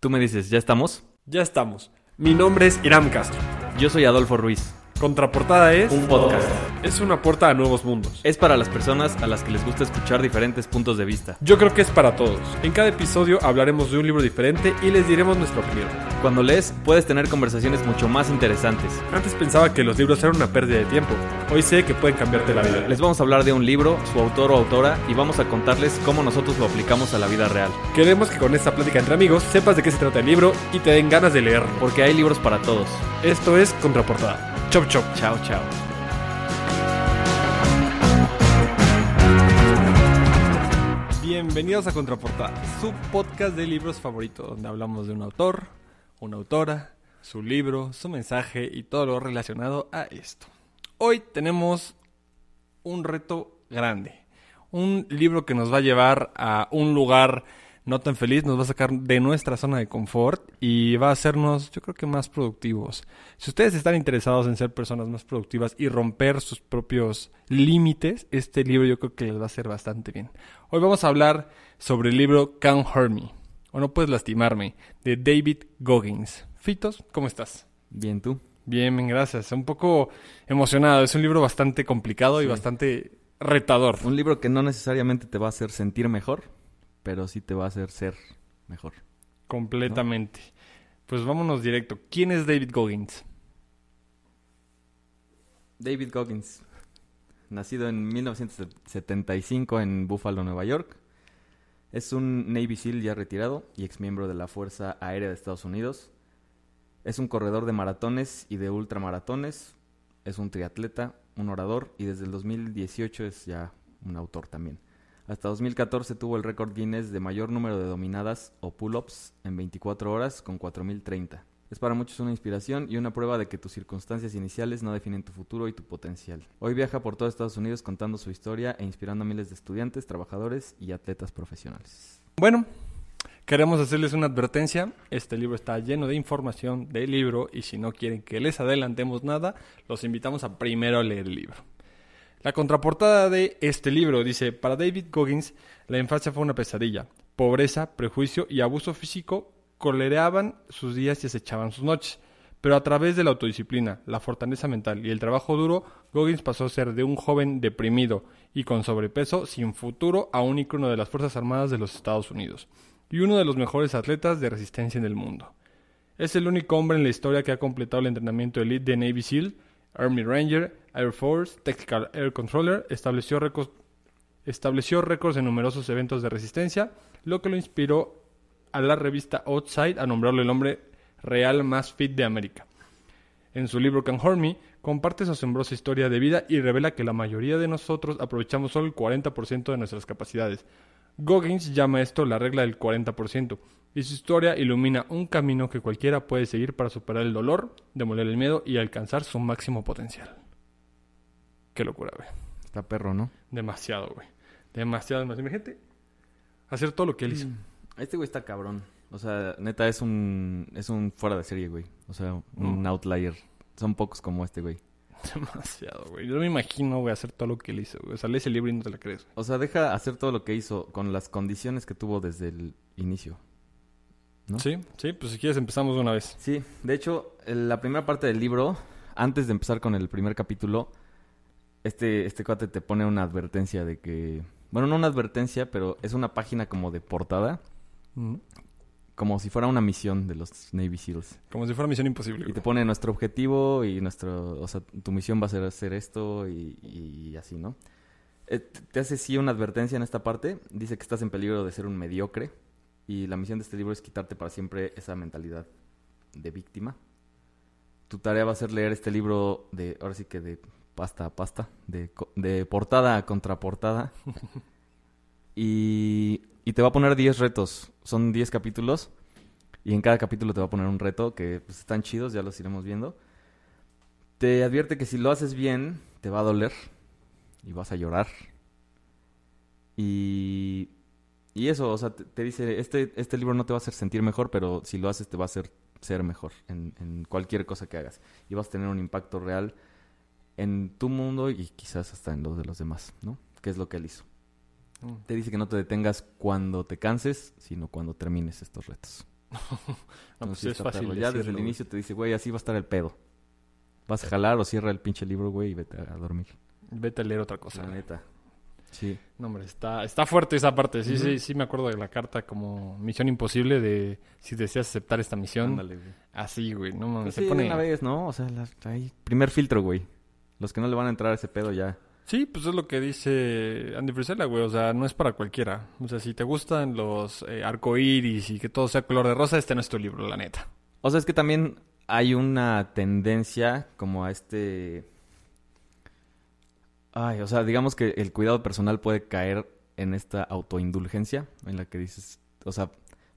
Tú me dices, ¿ya estamos? Ya estamos. Mi nombre es Iram Castro. Yo soy Adolfo Ruiz. Contraportada es Un podcast. Es una puerta a nuevos mundos. Es para las personas a las que les gusta escuchar diferentes puntos de vista. Yo creo que es para todos. En cada episodio hablaremos de un libro diferente y les diremos nuestra opinión. Cuando lees, puedes tener conversaciones mucho más interesantes. Antes pensaba que los libros eran una pérdida de tiempo. Hoy sé que pueden cambiarte la vida. Les vamos a hablar de un libro, su autor o autora, y vamos a contarles cómo nosotros lo aplicamos a la vida real. Queremos que con esta plática entre amigos sepas de qué se trata el libro y te den ganas de leerlo. Porque hay libros para todos. Esto es Contraportada. Chop chop. Chao, chao. Bienvenidos a Contraportada, su podcast de libros favorito, donde hablamos de un autor, una autora, su libro, su mensaje y todo lo relacionado a esto. Hoy tenemos un reto grande, un libro que nos va a llevar a un lugar no tan feliz, nos va a sacar de nuestra zona de confort y va a hacernos, yo creo que más productivos. Si ustedes están interesados en ser personas más productivas y romper sus propios límites, este libro yo creo que les va a hacer bastante bien. Hoy vamos a hablar sobre el libro Can't Hurt Me, o No Puedes Lastimarme, de David Goggins. Fitos, ¿cómo estás? Bien, tú. Bien, bien, gracias. Un poco emocionado. Es un libro bastante complicado y bastante retador. Un libro que no necesariamente te va a hacer sentir mejor, pero sí te va a hacer ser mejor. Completamente. Pues vámonos directo. ¿Quién es David Goggins? David Goggins, nacido en 1975 en Buffalo, Nueva York. Es un Navy SEAL ya retirado y exmiembro de la Fuerza Aérea de Estados Unidos. Es un corredor de maratones y de ultramaratones. Es un triatleta, un orador y desde el 2018 es ya un autor también. Hasta 2014 tuvo el récord Guinness de mayor número de dominadas o pull-ups en 24 horas con 4030. Es para muchos una inspiración y una prueba de que tus circunstancias iniciales no definen tu futuro y tu potencial. Hoy viaja por todo Estados Unidos contando su historia e inspirando a miles de estudiantes, trabajadores y atletas profesionales. Bueno, queremos hacerles una advertencia. Este libro está lleno de información del libro y si no quieren que les adelantemos nada, los invitamos a primero leer el libro. La contraportada de este libro dice, para David Goggins, la infancia fue una pesadilla. Pobreza, prejuicio y abuso físico colereaban sus días y acechaban sus noches. Pero a través de la autodisciplina, la fortaleza mental y el trabajo duro, Goggins pasó a ser de un joven deprimido y con sobrepeso, sin futuro, a un ícono de las Fuerzas Armadas de los Estados Unidos y uno de los mejores atletas de resistencia en el mundo. Es el único hombre en la historia que ha completado el entrenamiento elite de Navy SEAL, Army Ranger, Air Force, Tactical Air Controller, estableció récords, en numerosos eventos de resistencia, lo que lo inspiró a la revista Outside a nombrarlo el hombre real más fit de América. En su libro Can Hurt Me, comparte su asombrosa historia de vida y revela que la mayoría de nosotros aprovechamos solo el 40% de nuestras capacidades. Goggins llama esto la regla del 40%, y su historia ilumina un camino que cualquiera puede seguir para superar el dolor, demoler el miedo y alcanzar su máximo potencial. Qué locura, güey. Está perro, ¿no? Demasiado, güey. Demasiado, demasiado. Imagínate hacer todo lo que él hizo. Este güey está cabrón. O sea, neta es un es un fuera de serie, güey. O sea, un Mm. outlier. Son pocos como este, güey. Demasiado, güey. Yo no me imagino, güey, hacer todo lo que él hizo, güey. O sea, lees el libro y no te la crees. güey. O sea, deja hacer todo lo que hizo con las condiciones que tuvo desde el inicio. ¿No? Sí, sí, pues si quieres empezamos de una vez. Sí, de hecho, la primera parte del libro, antes de empezar con el primer capítulo, este, este cuate te pone una advertencia de que... Bueno, no una advertencia, pero es una página como de portada, Mm. como si fuera una misión de los Navy SEALs. Como si fuera misión imposible. Y te pone nuestro objetivo y nuestro... O sea, tu misión va a ser hacer esto y, y así, ¿no? Eh, te- te hace sí una advertencia en esta parte. Dice que estás en peligro de ser un mediocre. Y la misión de este libro es quitarte para siempre esa mentalidad de víctima. Tu tarea va a ser leer este libro de, ahora sí que de pasta a pasta, de, de portada a contraportada. y, y te va a poner 10 retos. Son 10 capítulos. Y en cada capítulo te va a poner un reto que pues, están chidos, ya los iremos viendo. Te advierte que si lo haces bien, te va a doler. Y vas a llorar. Y, y eso, o sea, te, te dice, este, este libro no te va a hacer sentir mejor, pero si lo haces te va a hacer ser mejor en, en cualquier cosa que hagas. Y vas a tener un impacto real en tu mundo y quizás hasta en los de los demás, ¿no? Que es lo que él hizo. Mm. Te dice que no te detengas cuando te canses, sino cuando termines estos retos. No, pues Entonces, sí es fácil. Ya desde el inicio te dice, güey, así va a estar el pedo. Vas a jalar o cierra el pinche libro, güey, y vete a dormir. Vete a leer otra cosa. la güey. neta. Sí. No, hombre, está, está fuerte esa parte. Sí, sí, sí me acuerdo de la carta como misión imposible de si deseas aceptar esta misión. Ándale, güey. Así, güey. No mames, Pues se sí, pone... una vez, ¿no? O sea, hay primer filtro, güey. Los que no le van a entrar a ese pedo ya. Sí, pues es lo que dice Andy Frisella, güey. O sea, no es para cualquiera. O sea, si te gustan los eh, arcoíris y que todo sea color de rosa, este no es tu libro, la neta. O sea, es que también hay una tendencia como a este... Ay, o sea, digamos que el cuidado personal puede caer en esta autoindulgencia en la que dices, o sea,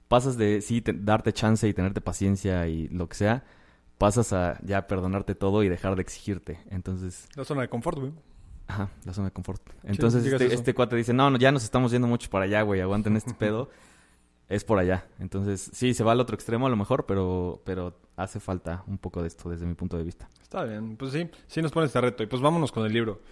pasas de sí te- darte chance y tenerte paciencia y lo que sea, pasas a ya perdonarte todo y dejar de exigirte. Entonces, La zona de confort, güey. ajá, la zona de confort. Entonces, este, este cuate dice, no, no, ya nos estamos yendo mucho para allá, güey, aguanten este pedo. Es por allá. Entonces, sí, se va al otro extremo a lo mejor, pero, pero hace falta un poco de esto desde mi punto de vista. Está bien. Pues sí, sí nos pone este reto. Y pues vámonos con el libro.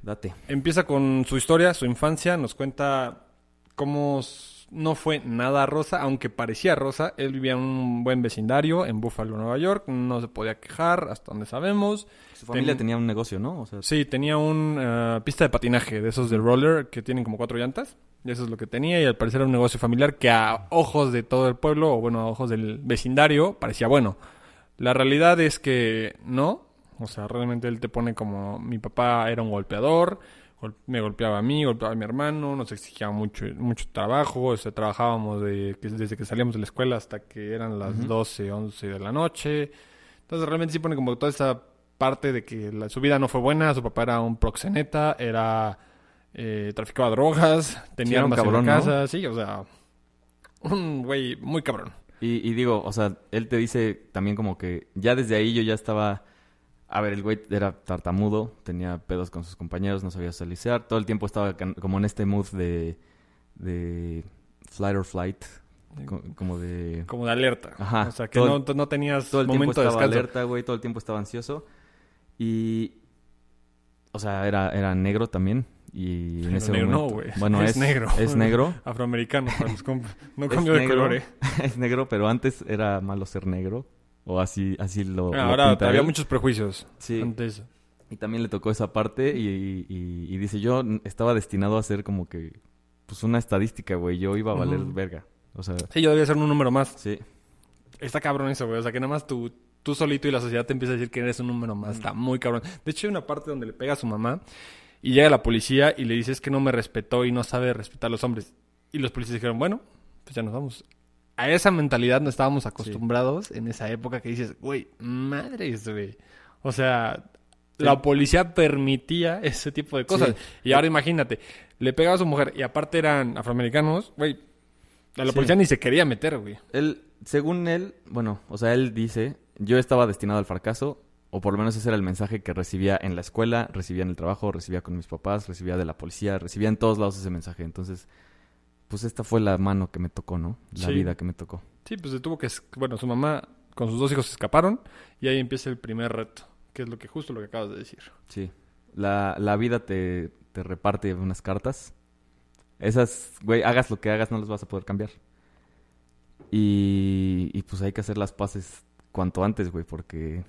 Date. Empieza con su historia, su infancia, nos cuenta cómo no fue nada rosa, aunque parecía rosa. Él vivía en un buen vecindario en Buffalo, Nueva York, no se podía quejar, hasta donde sabemos. Su familia Ten- tenía un negocio, ¿no? O sea, Sí, tenía una pista de patinaje de esos de roller que tienen como cuatro llantas. Y eso es lo que tenía, y al parecer era un negocio familiar que a ojos de todo el pueblo, o bueno, a ojos del vecindario, parecía bueno. La realidad es que no. O sea, realmente él te pone como mi papá era un golpeador, gol- me golpeaba a mí, golpeaba a mi hermano, nos exigía mucho, mucho trabajo, o sea, trabajábamos de, que- desde que salíamos de la escuela hasta que eran las Ujú. 12, 11 de la noche. Entonces realmente sí pone como toda esa parte de que la- su vida no fue buena, su papá era un proxeneta, era eh, traficaba drogas, tenía un cabrón, en casa, sí, o sea, un güey muy cabrón. y, y digo, o sea, él te dice también como que ya desde ahí yo ya estaba... A ver, el güey era tartamudo, tenía pedos con sus compañeros, no sabía socializar. Todo el tiempo estaba como en este mood de... de flight or flight. co- Como de... Como de alerta. Ajá, O sea, que todo- no, no tenías todo el tiempo momento de estaba descanso. alerta, güey, todo el tiempo estaba ansioso. Y. O sea, era, era negro también. Y en Pero ese negro no, güey. Bueno, Es es, negro. Es negro. Afroamericano, para los. No Es cambio de color, eh. es negro, pero antes era malo ser negro. O así, así lo. lo Ahora había él. muchos prejuicios Sí. antes. Y también le tocó esa parte. Y, y- y dice: Yo estaba destinado a ser como que. Pues una estadística, güey. Yo iba a valer verga. O sea, Sí, yo debía ser un número más. sí. Está cabrón eso, güey. O sea, que nada más tú, tú solito y la sociedad te empieza a decir que eres un número más. Está muy cabrón. De hecho, hay una parte donde le pega a su mamá y llega la policía y le dice es que no me respetó y no sabe respetar a los hombres. Y los policías dijeron, bueno, pues ya nos vamos. A esa mentalidad no estábamos acostumbrados en esa época que dices, güey, madres, güey. O sea, la policía permitía ese tipo de cosas. Sí. Y ahora imagínate, le pegaba a su mujer y aparte eran afroamericanos, güey. A la policía ni se quería meter, güey. Él, según él, bueno, o sea, él dice, yo estaba destinado al fracaso, o por lo menos ese era el mensaje que recibía en la escuela, recibía en el trabajo, recibía con mis papás, recibía de la policía, recibía en todos lados ese mensaje. Entonces, pues esta fue la mano que me tocó, ¿no? La Sí. vida que me tocó. Sí, pues se tuvo que... Bueno, su mamá con sus dos hijos se escaparon y ahí empieza el primer reto, que es lo que justo lo que acabas de decir. Sí. La, la vida te, te reparte unas cartas. Esas, güey, hagas lo que hagas, no las vas a poder cambiar. Y, y pues hay que hacer las paces cuanto antes, güey, porque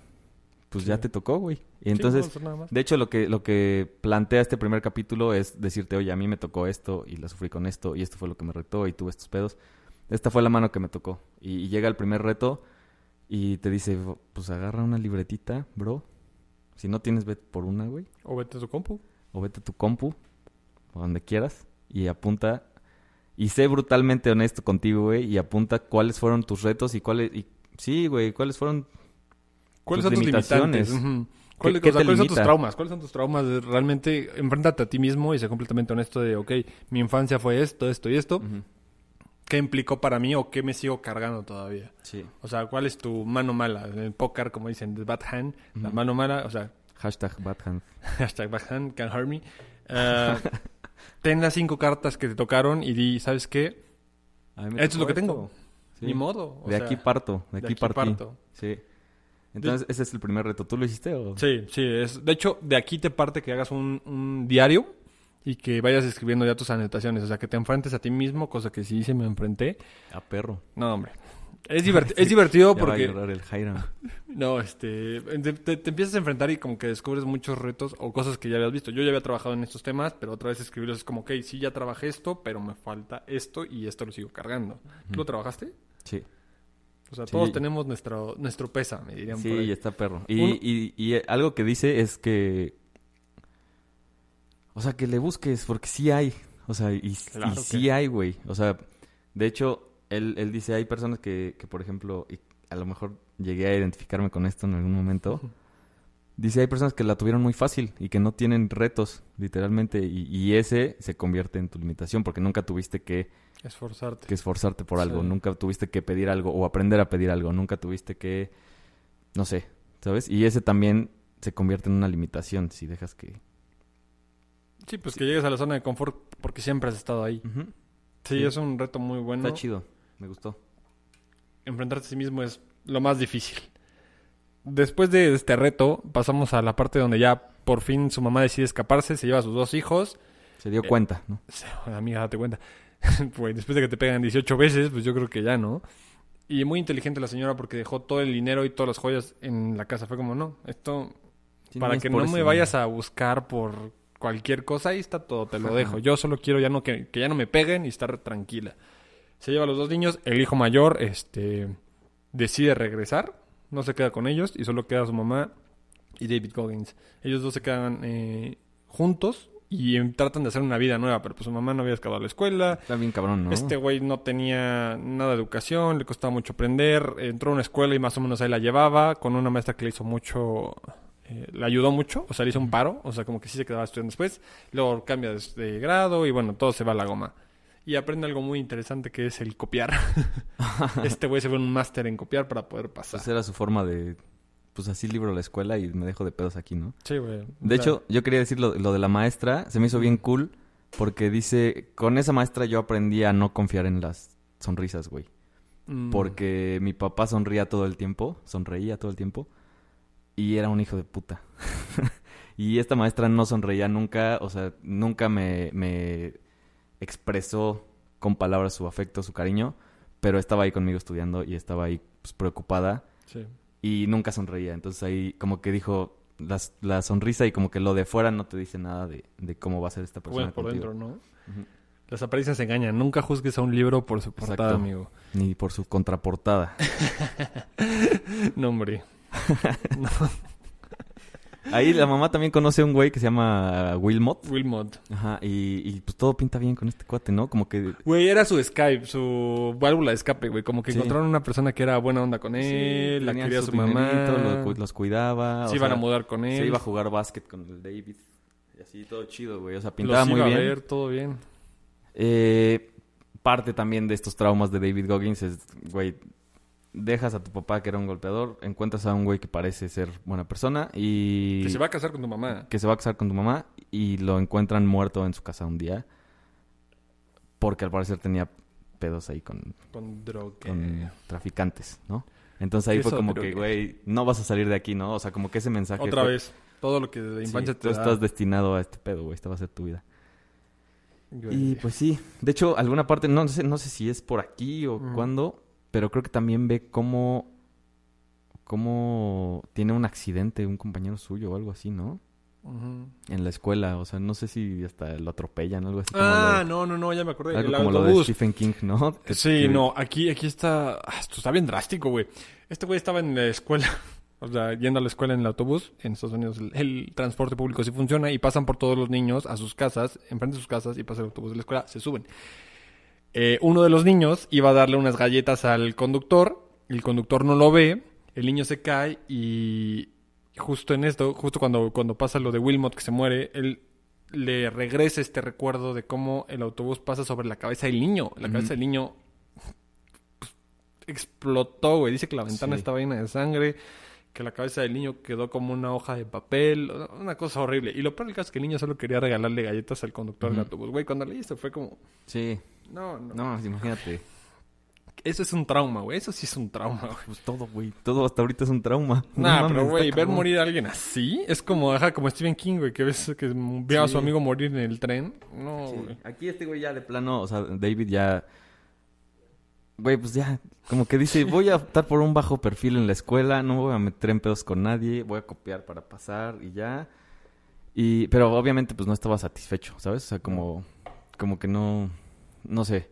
pues Sí. ya te tocó, güey. Y Sí, no entonces... más. De hecho, lo que, lo que plantea este primer capítulo es decirte, oye, a mí me tocó esto y la sufrí con esto y esto fue lo que me retó y tuve estos pedos. Esta fue la mano que me tocó. Y, y llega el primer reto y te dice, pues agarra una libretita, bro. Si no tienes, vete por una, güey. O vete a su compu. O vete a tu compu, o donde quieras, y apunta. Y sé brutalmente honesto contigo, güey, y apunta cuáles fueron tus retos y cuáles... Y, sí, güey, cuáles fueron... ¿Cuáles Tus son tus limitaciones. limitantes? ¿Cuáles, qué o sea, te ¿cuáles son tus traumas? ¿Cuáles son tus traumas? De Realmente, enfréntate a ti mismo y sé completamente honesto de, ok, mi infancia fue esto, esto y esto. ¿Qué implicó para mí o qué me sigo cargando todavía? Sí. O sea, ¿cuál es tu mano mala? En el póker, como dicen, the bad hand, la mano mala, o sea, Hashtag bad hand. Hashtag backhand, can hurt me. Eh, ten las cinco cartas que te tocaron y di, ¿sabes qué? Esto es lo que tengo. Sí. Ni modo. o de sea, aquí parto, de de aquí, aquí partí. parto. Sí. Entonces, ese es el primer reto. ¿Tú lo hiciste o...? Sí, sí. Es, de hecho, de aquí te parte que hagas un, un diario y que vayas escribiendo ya tus anotaciones. O sea, que te enfrentes a ti mismo, cosa que sí se me enfrenté. A perro. No, hombre. Es, diverti- es divertido Ya va a porque... llorar el Hiram. No, este, te, te- te empiezas a enfrentar y como que descubres muchos retos o cosas que ya habías visto. Yo ya había trabajado en estos temas, pero otra vez escribirlos es como, ok, sí, ya trabajé esto, pero me falta esto y esto lo sigo cargando. ¿Tú lo trabajaste? Sí. O sea, Sí. todos tenemos nuestro, nuestro pesa, me dirían por ahí. Sí, está perro. Y, y- y algo que dice es que... O sea, que le busques, porque sí hay. O sea, y, y Claro que- sí hay, güey. O sea, de hecho, él, él dice, hay personas que, que, por ejemplo, y a lo mejor llegué a identificarme con esto en algún momento. Dice, hay personas que la tuvieron muy fácil y que no tienen retos, literalmente. Y, y ese se convierte en tu limitación porque nunca tuviste que, Esforzarte. que esforzarte por algo. Sí. Nunca tuviste que pedir algo o aprender a pedir algo. Nunca tuviste que, no sé, ¿sabes? Y ese también se convierte en una limitación si dejas que... Sí, pues que llegues a la zona de confort porque siempre has estado ahí. Sí. es un reto muy bueno. Está chido, me gustó. enfrentarte a sí mismo es lo más difícil. Después de este reto, pasamos a la parte donde ya por fin su mamá decide escaparse, se lleva a sus dos hijos. Se dio Eh, cuenta, ¿no? Amiga, date cuenta. pues después de que te pegan 18 veces, pues yo creo que ya, ¿no? Y muy inteligente la señora porque dejó todo el dinero y todas las joyas en la casa. Fue como, no, esto Sí, para es que no me vayas a buscar por cualquier cosa, ahí está todo, te lo dejo. Yo solo quiero ya no que, que ya no me peguen y estar tranquila. Se lleva a los dos niños, el hijo mayor este decide regresar, no se queda con ellos y solo queda su mamá y David Goggins. Ellos dos se quedan eh, juntos y tratan de hacer una vida nueva, pero pues su mamá no había acabado la escuela. Está bien cabrón, ¿no? Este güey no tenía nada de educación, le costaba mucho aprender, entró a una escuela y más o menos ahí la llevaba, con una maestra que le hizo mucho, eh, le ayudó mucho, o sea, le hizo un paro, o sea, como que sí se quedaba estudiando después, luego cambia de, de grado y bueno, todo se va a la goma. Y aprende algo muy interesante que es el copiar. este güey se ve un máster en copiar para poder pasar. Pues era su forma de... Pues así libro la escuela y me dejo de pedos aquí, ¿no? Sí, güey. O De sea, hecho, yo quería decir lo, lo de la maestra. Se me hizo bien cool porque dice... Con esa maestra yo aprendí a no confiar en las sonrisas, güey. mm, Porque mi papá sonría todo el tiempo. Sonreía todo el tiempo. Y era un hijo de puta. y esta maestra no sonreía nunca. O sea, nunca me, me expresó con palabras su afecto, su cariño. Pero estaba ahí conmigo estudiando y estaba ahí pues, preocupada. sí. y nunca sonreía. Entonces ahí como que dijo las- la, sonrisa y como que lo de fuera no te dice nada de, de cómo va a ser esta persona. Bueno, por contigo. dentro, ¿no? Ujú. Las apariencias engañan. Nunca juzgues a un libro por su portada, Exacto. amigo. Ni por su contraportada. No, hombre. Ahí la mamá también conoce a un güey que se llama Wilmot. Wilmot. Ajá, y, y pues todo pinta bien con este cuate, ¿no? Como que... Güey, era su Skype, su válvula de escape, güey. Como que Sí. encontraron una persona que era buena onda con sí, él, la tenía quería su dinerito, mamá. lo los cuidaba. se iban sea, a mudar con él. Se iba a jugar básquet con el David. Y así, todo chido, güey. O sea, pintaba los muy iba bien. a ver, todo bien. Eh, parte también de estos traumas de David Goggins es, güey, dejas a tu papá que era un golpeador, encuentras a un güey que parece ser buena persona y Que se va a casar con tu mamá. que se va a casar con tu mamá y lo encuentran muerto en su casa un día porque al parecer tenía pedos ahí con, Con droga. con traficantes, ¿no? Entonces ahí ¿Qué fue como droga? que, güey, no vas a salir de aquí, ¿no? O sea, como que ese mensaje... Otra fue- vez. Todo lo que de Sí, infancia tú te da. estás destinado a este pedo, güey, esta va a ser tu vida. Y pues sí, de hecho, alguna parte, no sé, no sé si es por aquí o Ujú. cuándo, pero creo que también ve cómo, cómo tiene un accidente un compañero suyo o algo así, ¿no? En la escuela, o sea, no sé si hasta lo atropellan o algo así. como Ah, lo de- no, no, no, ya me acordé. algo El como lo de autobús. Stephen King, ¿no? Que- Sí, que- no, aquí, aquí está. ah, Esto está bien drástico, güey. Este güey estaba en la escuela, o sea, yendo a la escuela en el autobús. En Estados Unidos el, el transporte público sí funciona y pasan por todos los niños a sus casas, enfrente de sus casas y pasa el autobús de la escuela, se suben. Eh, uno de los niños iba a darle unas galletas al conductor, el conductor no lo ve, el niño se cae y justo en esto, justo cuando, cuando pasa lo de Wilmot que se muere, él le regresa este recuerdo de cómo el autobús pasa sobre la cabeza del niño. La cabeza del niño pues, explotó, güey. Dice que la ventana Sí. estaba llena de sangre, que la cabeza del niño quedó como una hoja de papel, una cosa horrible. Y lo peor del caso es que el niño solo quería regalarle galletas al conductor del autobús. Güey, cuando leí esto fue como, Sí, no, no. no, imagínate. Eso es un trauma, güey. Eso sí es un trauma, güey. Pues todo, güey, todo hasta ahorita es un trauma. No Nah, mames, pero güey, ver morir a alguien así es como, ajá, como Stephen King, güey, que ves que ve a su amigo morir en el tren. No, Sí, güey. Aquí este güey ya de plano, o sea, David ya güey, pues ya, como que dice, voy a optar por un bajo perfil en la escuela, no voy a meter en pedos con nadie, voy a copiar para pasar y ya. Y, pero obviamente pues no estaba satisfecho, ¿sabes? O sea, como, como que no, no sé.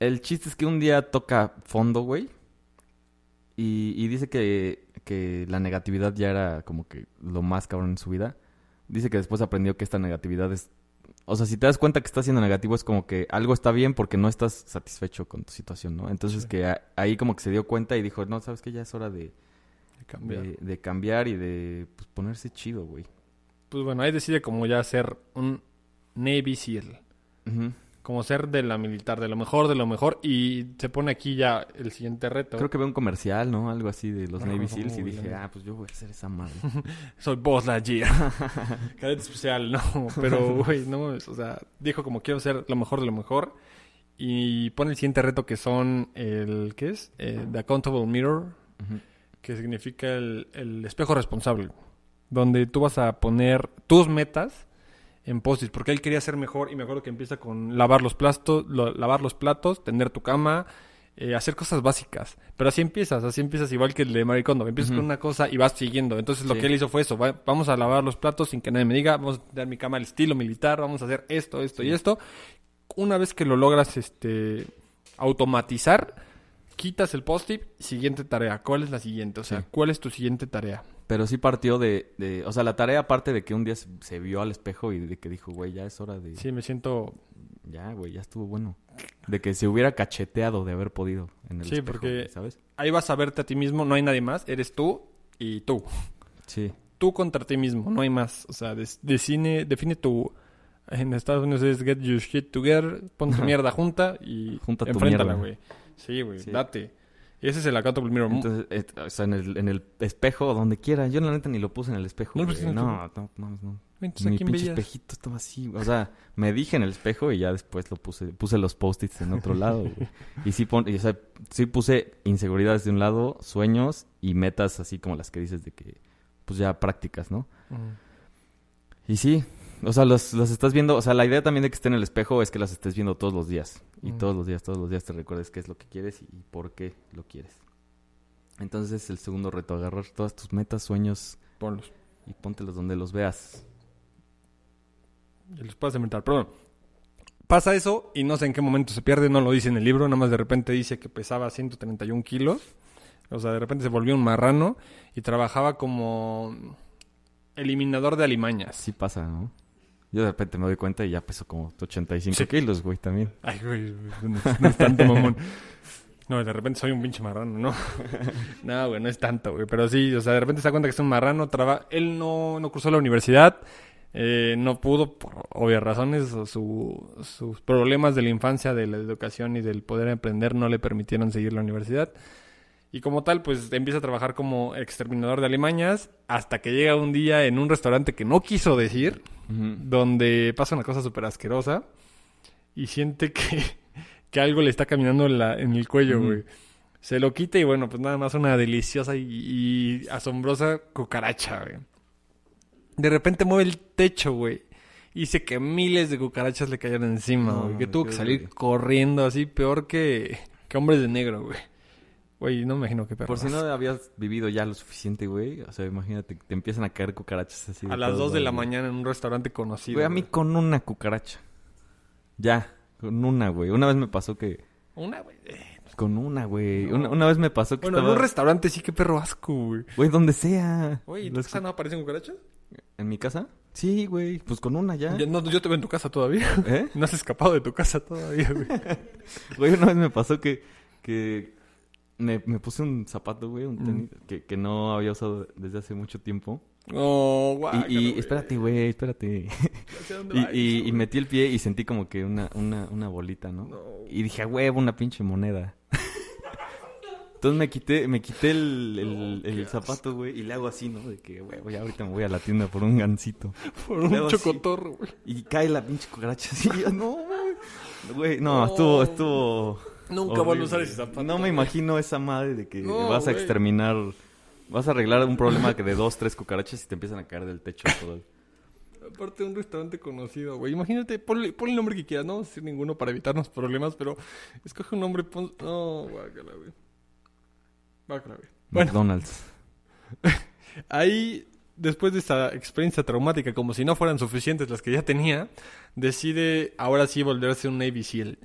El chiste es que un día toca fondo, güey. Y, y dice que, que la negatividad ya era como que lo más cabrón en su vida. Dice que después aprendió que esta negatividad es... O sea, si te das cuenta que estás siendo negativo es como que algo está bien porque no estás satisfecho con tu situación, ¿no? Entonces Sí. que a- ahí como que se dio cuenta y dijo, no, ¿sabes qué? Ya es hora de, De cambiar. de, de cambiar y de pues, ponerse chido, güey. Pues bueno, ahí decide como ya ser un Navy SEAL. Ujú. Como ser de la militar, de lo mejor, de lo mejor. Y se pone aquí ya el siguiente reto. Creo que veo un comercial, ¿no? Algo así de los Navy Seals y dije, ah, pues yo voy a hacer esa madre. Soy Buzz Lightyear. Cadete especial, no. Pero, güey, no. O sea, dijo como quiero ser lo mejor de lo mejor. Y pone el siguiente reto que son el... ¿Qué es? Eh, The Accountable Mirror. Que significa el, el espejo responsable. Donde tú vas a poner tus metas en post Porque él quería ser mejor. Y me acuerdo que empieza con lavar los platos, lo- lavar los platos, tender tu cama. eh, hacer cosas básicas. Pero así empiezas, así empiezas igual que el de Marie Kondo. Empiezas con una cosa y vas siguiendo. Entonces lo Sí. que él hizo fue eso. va- vamos a lavar los platos sin que nadie me diga. Vamos a tener mi cama al estilo militar. Vamos a hacer esto, esto y esto. Una vez que lo logras este automatizar, quitas el post-it. Siguiente tarea. ¿Cuál es la siguiente? O sea, Sí. ¿cuál es tu siguiente tarea? Pero sí partió de, de... O sea, la tarea aparte de que un día se, se vio al espejo y de que dijo, güey, ya es hora de... Sí, me siento... Ya, güey, ya estuvo bueno. De que se hubiera cacheteado de haber podido en el Sí, espejo, porque- ¿sabes? Ahí vas a verte a ti mismo. No hay nadie más. Eres tú y tú. Sí. Tú contra ti mismo. No hay más. O sea, des- define, define tu... En Estados Unidos es get your shit together. Pon tu mierda junta y Junta tu enfréntala, güey. Sí, güey. Sí. Date. Ese es el accountable mirror. Entonces, eh, o sea, en el, en el espejo o donde quiera. Yo la neta ni lo puse en el espejo. ¿No güey. no, no, no, no. Entonces, ¿a Mi pinche espejito estaba así. O sea, me dije en el espejo y ya después lo puse. Puse los post-its en otro lado. güey. Y sí, pon- y, o sea, sí puse inseguridades de un lado, sueños y metas así como las que dices de que, pues ya prácticas, ¿no? Y sí, o sea, los, los estás viendo. O sea, la idea también de que esté en el espejo es que las estés viendo todos los días. Y Mm. todos los días, todos los días te recuerdes qué es lo que quieres y, y por qué lo quieres. Entonces, el segundo reto, agarrar todas tus metas, sueños Ponlos. y póntelos donde los veas. Y los puedes inventar. Bueno, pasa eso y no sé en qué momento se pierde, no lo dice en el libro, nada más de repente dice que pesaba 131 kilos. O sea, de repente se volvió un marrano y trabajaba como eliminador de alimañas. Así pasa, ¿no? Yo de repente me doy cuenta y ya peso como 85 Sí. kilos, güey, también. Ay, güey, no, es- no es tanto, mamón. No, de repente soy un pinche marrano, ¿no? no, güey, no es tanto, güey. Pero sí, o sea, de repente se da cuenta que es un marrano. Traba... Él no, no cursó la universidad. eh, no pudo, por obvias razones, su- sus problemas de la infancia, de la educación y del poder emprender no le permitieron seguir la universidad. Y como tal, pues empieza a trabajar como exterminador de alimañas hasta que llega un día en un restaurante que no quiso decir, donde pasa una cosa súper asquerosa y siente que, que algo le está caminando en, la, en el cuello, güey. Se lo quita y bueno, pues nada más una deliciosa y, y asombrosa cucaracha, güey. De repente mueve el techo, güey. Y dice que miles de cucarachas le cayeron encima, güey. Que tuvo que salir corriendo así, peor que, que hombres de negro, güey. Güey, no me imagino qué perro. Por si no habías vivido ya lo suficiente, güey. O sea, imagínate, te empiezan a caer cucarachas así. A las todos 2 de la güey. mañana en un restaurante conocido. Güey, a mí güey. con una cucaracha. Ya, con una, güey. Una vez me pasó que... Una, güey. eh, Con una, güey. No. Una, una vez me pasó que Bueno, en un restaurante sí, qué perro asco, güey. Güey, donde sea. Oye, ¿en tu casa no aparecen cucarachas? cu- ¿En mi casa? Sí, güey. Pues con una ya. Ya, no, yo te veo en tu casa todavía. ¿Eh? No has escapado de tu casa todavía, güey. Güey, una vez me pasó que... que me, me puse un zapato, güey, un Mm. tenis, que, que no había usado desde hace mucho tiempo. Oh, guau. y, y espérate, güey, espérate. y, y, y metí el pie y sentí como que una, una, una bolita, ¿no? No. Y dije, "A huevo, una pinche moneda. Entonces me quité, me quité el, el, Oh, zapato, güey, y le hago así, ¿no? De que, ya ahorita me voy a la tienda por un gancito. Por un chocotorro, güey. Y cae la pinche cucaracha así. no, güey. Güey, no, No. estuvo, estuvo... Nunca van a horrible. usar ese zapato. No me imagino esa madre de que No, vas a exterminar... Vas a arreglar un problema que de dos, tres cucarachas y te empiezan a caer del techo todo. Aparte de un restaurante conocido, güey. Imagínate, ponle, ponle el nombre que quieras. No vamos a decir ninguno para evitarnos problemas, pero escoge un nombre. Pon... No, guácala, güey. Guácala, güey. Bueno, McDonald's. ahí, después de esta experiencia traumática, como si no fueran suficientes las que ya tenía, decide ahora sí volverse un Navy SEAL.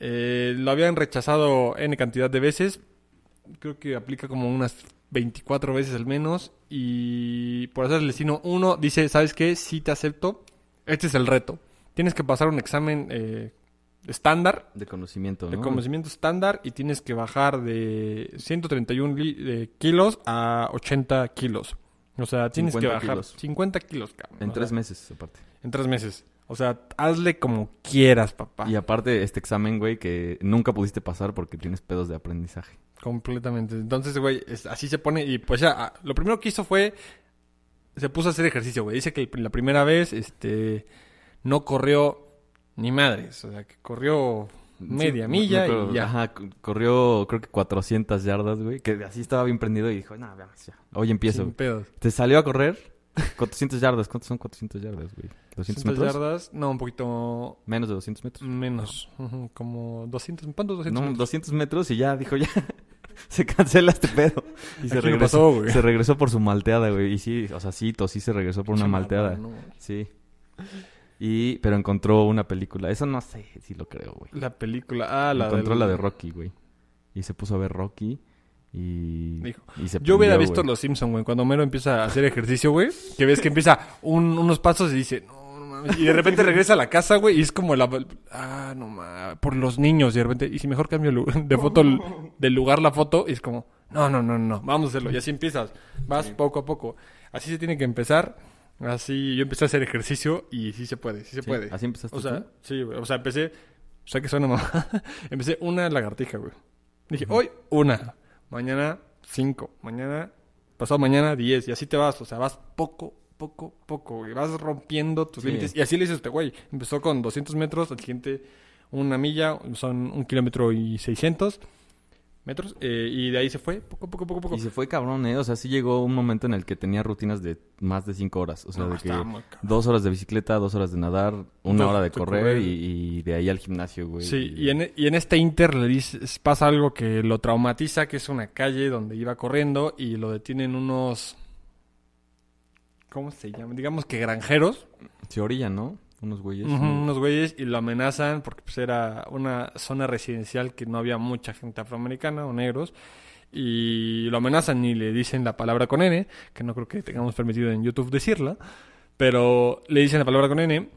Eh, lo habían rechazado N cantidad de veces. Creo que aplica como unas 24 veces al menos. Y por hacer el destino, uno dice, ¿sabes qué? Sí te acepto. Este es el reto. Tienes que pasar un examen eh, estándar, De conocimiento, de ¿no? conocimiento estándar, y tienes que bajar de 131 li- eh, kilos a 80 kilos. O sea, tienes que 50 bajar kilos. 50 kilos, cabrón. En tres sea, meses, aparte. En tres meses. O sea, hazle como quieras, papá. Y aparte, este examen, güey, que nunca pudiste pasar porque tienes pedos de aprendizaje. Completamente. Entonces, güey, es- así se pone. Y pues ya, ah, lo primero que hizo fue. Se puso a hacer ejercicio, güey. Dice que el- la primera vez, este. No corrió ni madres. O sea, que corrió media Sí, milla y ya. Ajá, corrió creo que 400 yardas, güey. Que así estaba bien prendido y dijo, no, veamos ya. Hoy empiezo. Sin pedos. Te salió a correr 400 yardas. ¿Cuántos son 400 yardas, güey? ¿200 100 metros? yardas. No, un poquito Menos de 200 metros. menos. Como 200. ¿Cuántos 200? No, metros? 200 metros y ya dijo, ya. se cancela este pedo. Y se regresó, pasó, güey. se regresó por su malteada, güey. Y sí, o sea, sí, sí se regresó por una malteada. ¿no? Sí. Y, pero encontró una película. Eso no sé si lo creo, güey. La película. Ah, la encontró del- la de Rocky, güey. Y se puso a ver Rocky y, Dijo, y se Yo hubiera prendió, visto güey. Los Simpson, güey. Cuando Homero empieza a hacer ejercicio, güey. Que ves que empieza un- unos pasos y dice, no, no mames. Y de repente regresa a la casa, güey. Y es como la. Ah, no mames. Por los niños. Y de repente. Y si mejor cambio lu- de foto el- del lugar la foto. Y es como, no, no, no, no. Vamos a hacerlo. Y así empiezas. Vas poco a poco. Así se tiene que empezar. Así yo empecé a hacer ejercicio y sí se puede, sí se Sí, puede. ¿Así empezaste O sea, tú? sí, güey. O sea, empecé. O sea, que suena mamá. empecé una lagartija, güey. Dije, hoy una. Mañana cinco. Mañana. Pasado mañana diez. Y así te vas. O sea, vas poco, poco, poco, güey. Vas rompiendo tus Sí. límites. Y así le hizo este güey. Empezó con 200 metros. Al siguiente, una milla. Son un kilómetro y 600 metros. eh, y de ahí se fue. Poco, poco, poco, poco. Y se fue cabrón, ¿eh? O sea, sí llegó un momento en el que tenía rutinas de más de cinco horas. O sea, No, de que muy dos horas de bicicleta, dos horas de nadar, una hora de correr, correr. Y, y de ahí al gimnasio, güey. Sí, y en, y en este inter le dices, pasa algo que lo traumatiza, que es una calle donde iba corriendo y lo detienen unos... ¿Cómo se llama? Digamos que granjeros, Se orilla, ¿no? Unos güeyes. ujú, sí. unos güeyes, y lo amenazan porque pues, era una zona residencial que no había mucha gente afroamericana o negros. Y lo amenazan y le dicen la palabra con N, que no creo que tengamos permitido en YouTube decirla, pero le dicen la palabra con N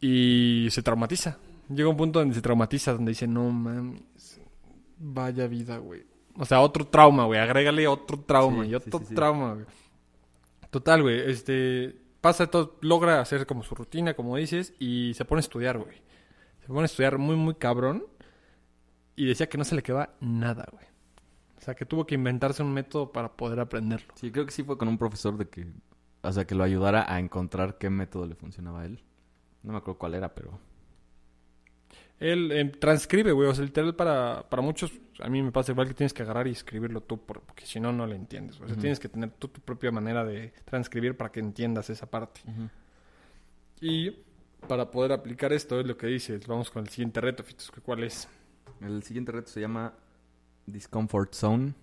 y se traumatiza. Llega un punto donde se traumatiza, donde dice, no mames, vaya vida, güey. O sea, otro trauma, güey, agrégale otro trauma Sí, y otro sí, sí. trauma, güey. Total, güey, este, pasa todo, logra hacer como su rutina, como dices, y se pone a estudiar, güey. Se pone a estudiar muy, muy cabrón. Y decía que no se le quedaba nada, güey. O sea, que tuvo que inventarse un método para poder aprenderlo. Sí, creo que sí fue con un profesor de que... O sea, que lo ayudara a encontrar qué método le funcionaba a él. No me acuerdo cuál era, pero... Él eh, transcribe, güey. O sea, literal para, para muchos, a mí me pasa igual que tienes que agarrar y escribirlo tú, por- porque si no, no le entiendes. O sea, tienes que tener tú tu propia manera de transcribir para que entiendas esa parte. Y para poder aplicar esto es lo que dices. Vamos con el siguiente reto, Fitos, ¿cuál es? El siguiente reto se llama Discomfort Zone.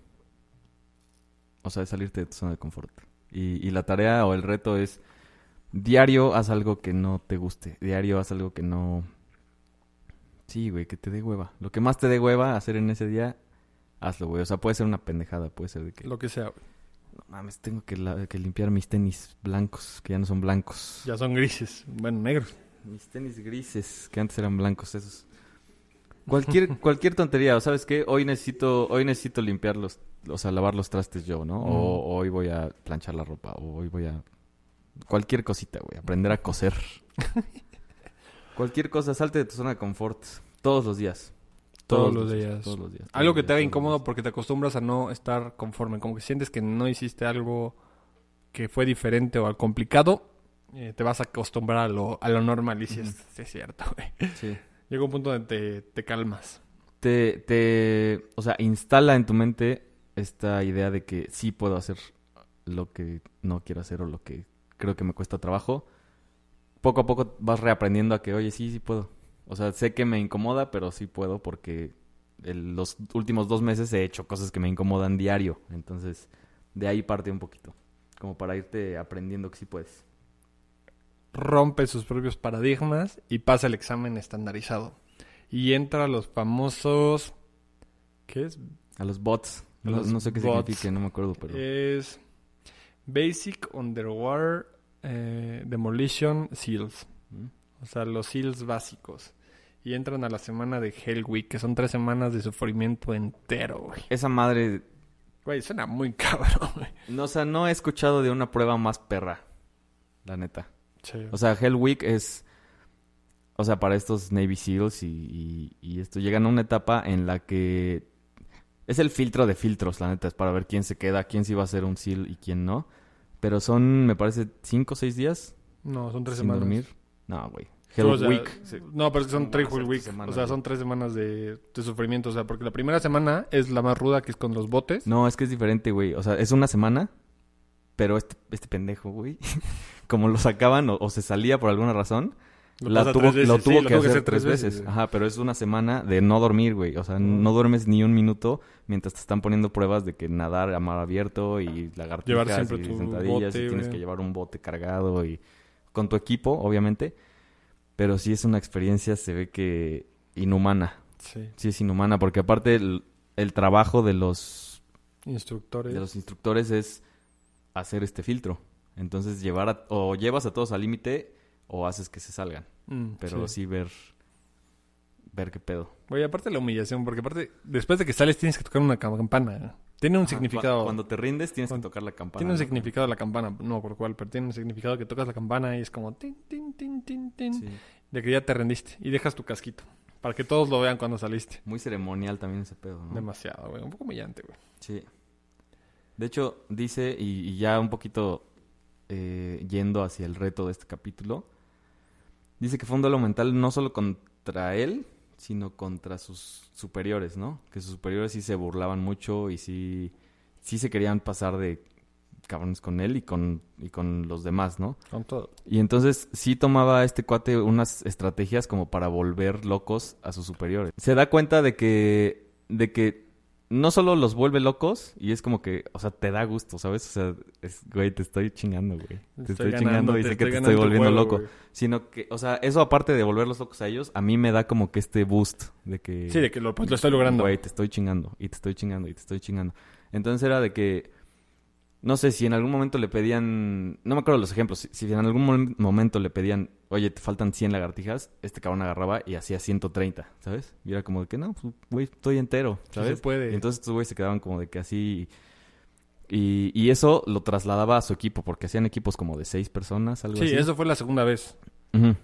O sea, de salirte de tu zona de confort. Y, y la tarea o el reto es diario haz algo que no te guste. Diario haz algo que no... Sí, güey, que te dé hueva. Lo que más te dé hueva hacer en ese día, hazlo, güey. O sea, puede ser una pendejada, puede ser de que... Lo que sea, güey. No mames, tengo que, la- que limpiar mis tenis blancos, que ya no son blancos. Ya son grises. Bueno, negros. Mis tenis grises, que antes eran blancos esos. Cualquier, cualquier tontería, o sabes qué, hoy necesito, hoy necesito limpiar los, o sea, lavar los trastes yo, ¿no? O, o hoy voy a planchar la ropa, o hoy voy a cualquier cosita, güey, aprender a coser. cualquier cosa, salte de tu zona de confort todos los días. Todos los días. Todos los días. todos Algo los que te haga incómodo porque te acostumbras a no estar conforme. Como que sientes que no hiciste algo que fue diferente o al complicado. eh, te vas a acostumbrar a lo, a lo normal. Y sí, es cierto, güey. Sí. Llega un punto donde te, te calmas. te, te, o sea, instala en tu mente esta idea de que sí puedo hacer lo que no quiero hacer o lo que creo que me cuesta trabajo poco a poco vas reaprendiendo a que, oye, sí, sí puedo. O sea, sé que me incomoda, pero sí puedo porque el- los últimos dos meses he hecho cosas que me incomodan diario. Entonces, de ahí parte un poquito. Como para irte aprendiendo que sí puedes. Rompe sus propios paradigmas y pasa el examen estandarizado. Y entra a los famosos... ¿Qué es? A los bots. No, sé qué bots. significa, no me acuerdo, pero... Es Basic Underwater eh, Demolition Seals. O sea, los SEALs básicos. Y entran a la semana de Hell Week, que son tres semanas de sufrimiento entero, güey. Esa madre... Güey, suena muy cabrón, güey. No, o sea, no he escuchado de una prueba más perra. La neta. Sí. O sea, Hell Week es... O sea, para estos Navy SEALs y, y, y esto llegan a una etapa en la que... Es el filtro de filtros, la neta. Es para ver quién se queda, quién sí va a ser un SEAL y quién no. Pero son, me parece, cinco o seis días no, son tres sin semanas. dormir. No, güey. Hell O sea, Week. sí. No, pero son No tres Week. semanas, o sea, güey. son tres semanas de, de sufrimiento. O sea, porque la primera semana es la más ruda, que es con los botes. No, es que es diferente, güey. O sea, es una semana, pero este, este pendejo, güey, como lo sacaban o, o se salía por alguna razón, Lo la tuvo, sí, que hacer tres veces. Ajá, pero es una semana de no dormir, güey. O sea, no duermes ni un minuto mientras te están poniendo pruebas de que nadar a mar abierto y lagartijas Llevar siempre y tu sentadillas bote, y tienes güey. que llevar un bote cargado y con tu equipo, obviamente. Pero sí es una experiencia, se ve que inhumana. Sí. Sí es inhumana porque aparte el, el trabajo de los Instructores. de los instructores es hacer este filtro. Entonces llevar a- o llevas a todos al límite o haces que se salgan. Mm, Pero sí, ver ver qué pedo. Güey, aparte la humillación, porque aparte, después de que sales tienes que tocar una cam- campana. Tiene un Ajá, significado. cua- Cuando te rindes tienes Cuando- que tocar la campana. Tiene un ¿no? significado la campana, no por cuál, pero tiene un significado que tocas la campana y es como tin, tin, tin, tin, tin, Sí. de que ya te rendiste y dejas tu casquito para que todos lo vean cuando saliste. Muy ceremonial también ese pedo, ¿no? Demasiado, güey, un poco humillante, güey. Sí. De hecho, dice, y, y ya un poquito eh, yendo hacia el reto de este capítulo, dice que fue un duelo mental no solo contra él, sino contra sus superiores, ¿no? Que sus superiores sí se burlaban mucho y sí, sí se querían pasar de cabrones con él y con, y con los demás, ¿no? Con todo. Y entonces sí tomaba este cuate unas estrategias como para volver locos a sus superiores. Se da cuenta de que, de que no solo los vuelve locos, y es como que, o sea, te da gusto, ¿sabes? O sea, es, güey, te estoy chingando, güey. Te estoy, chingando y sé que te estoy volviendo loco. Sino que, o sea, eso aparte de volverlos locos a ellos, a mí me da como que este boost de que... Sí, de que lo, pues, lo estoy logrando. Güey, te estoy chingando, y te estoy chingando, y te estoy chingando. Entonces era de que, no sé, si en algún momento le pedían, no me acuerdo los ejemplos, si, en algún mom- momento le pedían, oye, te faltan 100 lagartijas, este cabrón agarraba y hacía 130, ¿sabes? Y era como de que, no, pues, güey, estoy entero, Sí ¿sabes? se puede. Y entonces estos güeyes se quedaban como de que así... Y, y eso lo trasladaba a su equipo, porque hacían equipos como de seis personas, algo Sí, así. eso fue la segunda vez.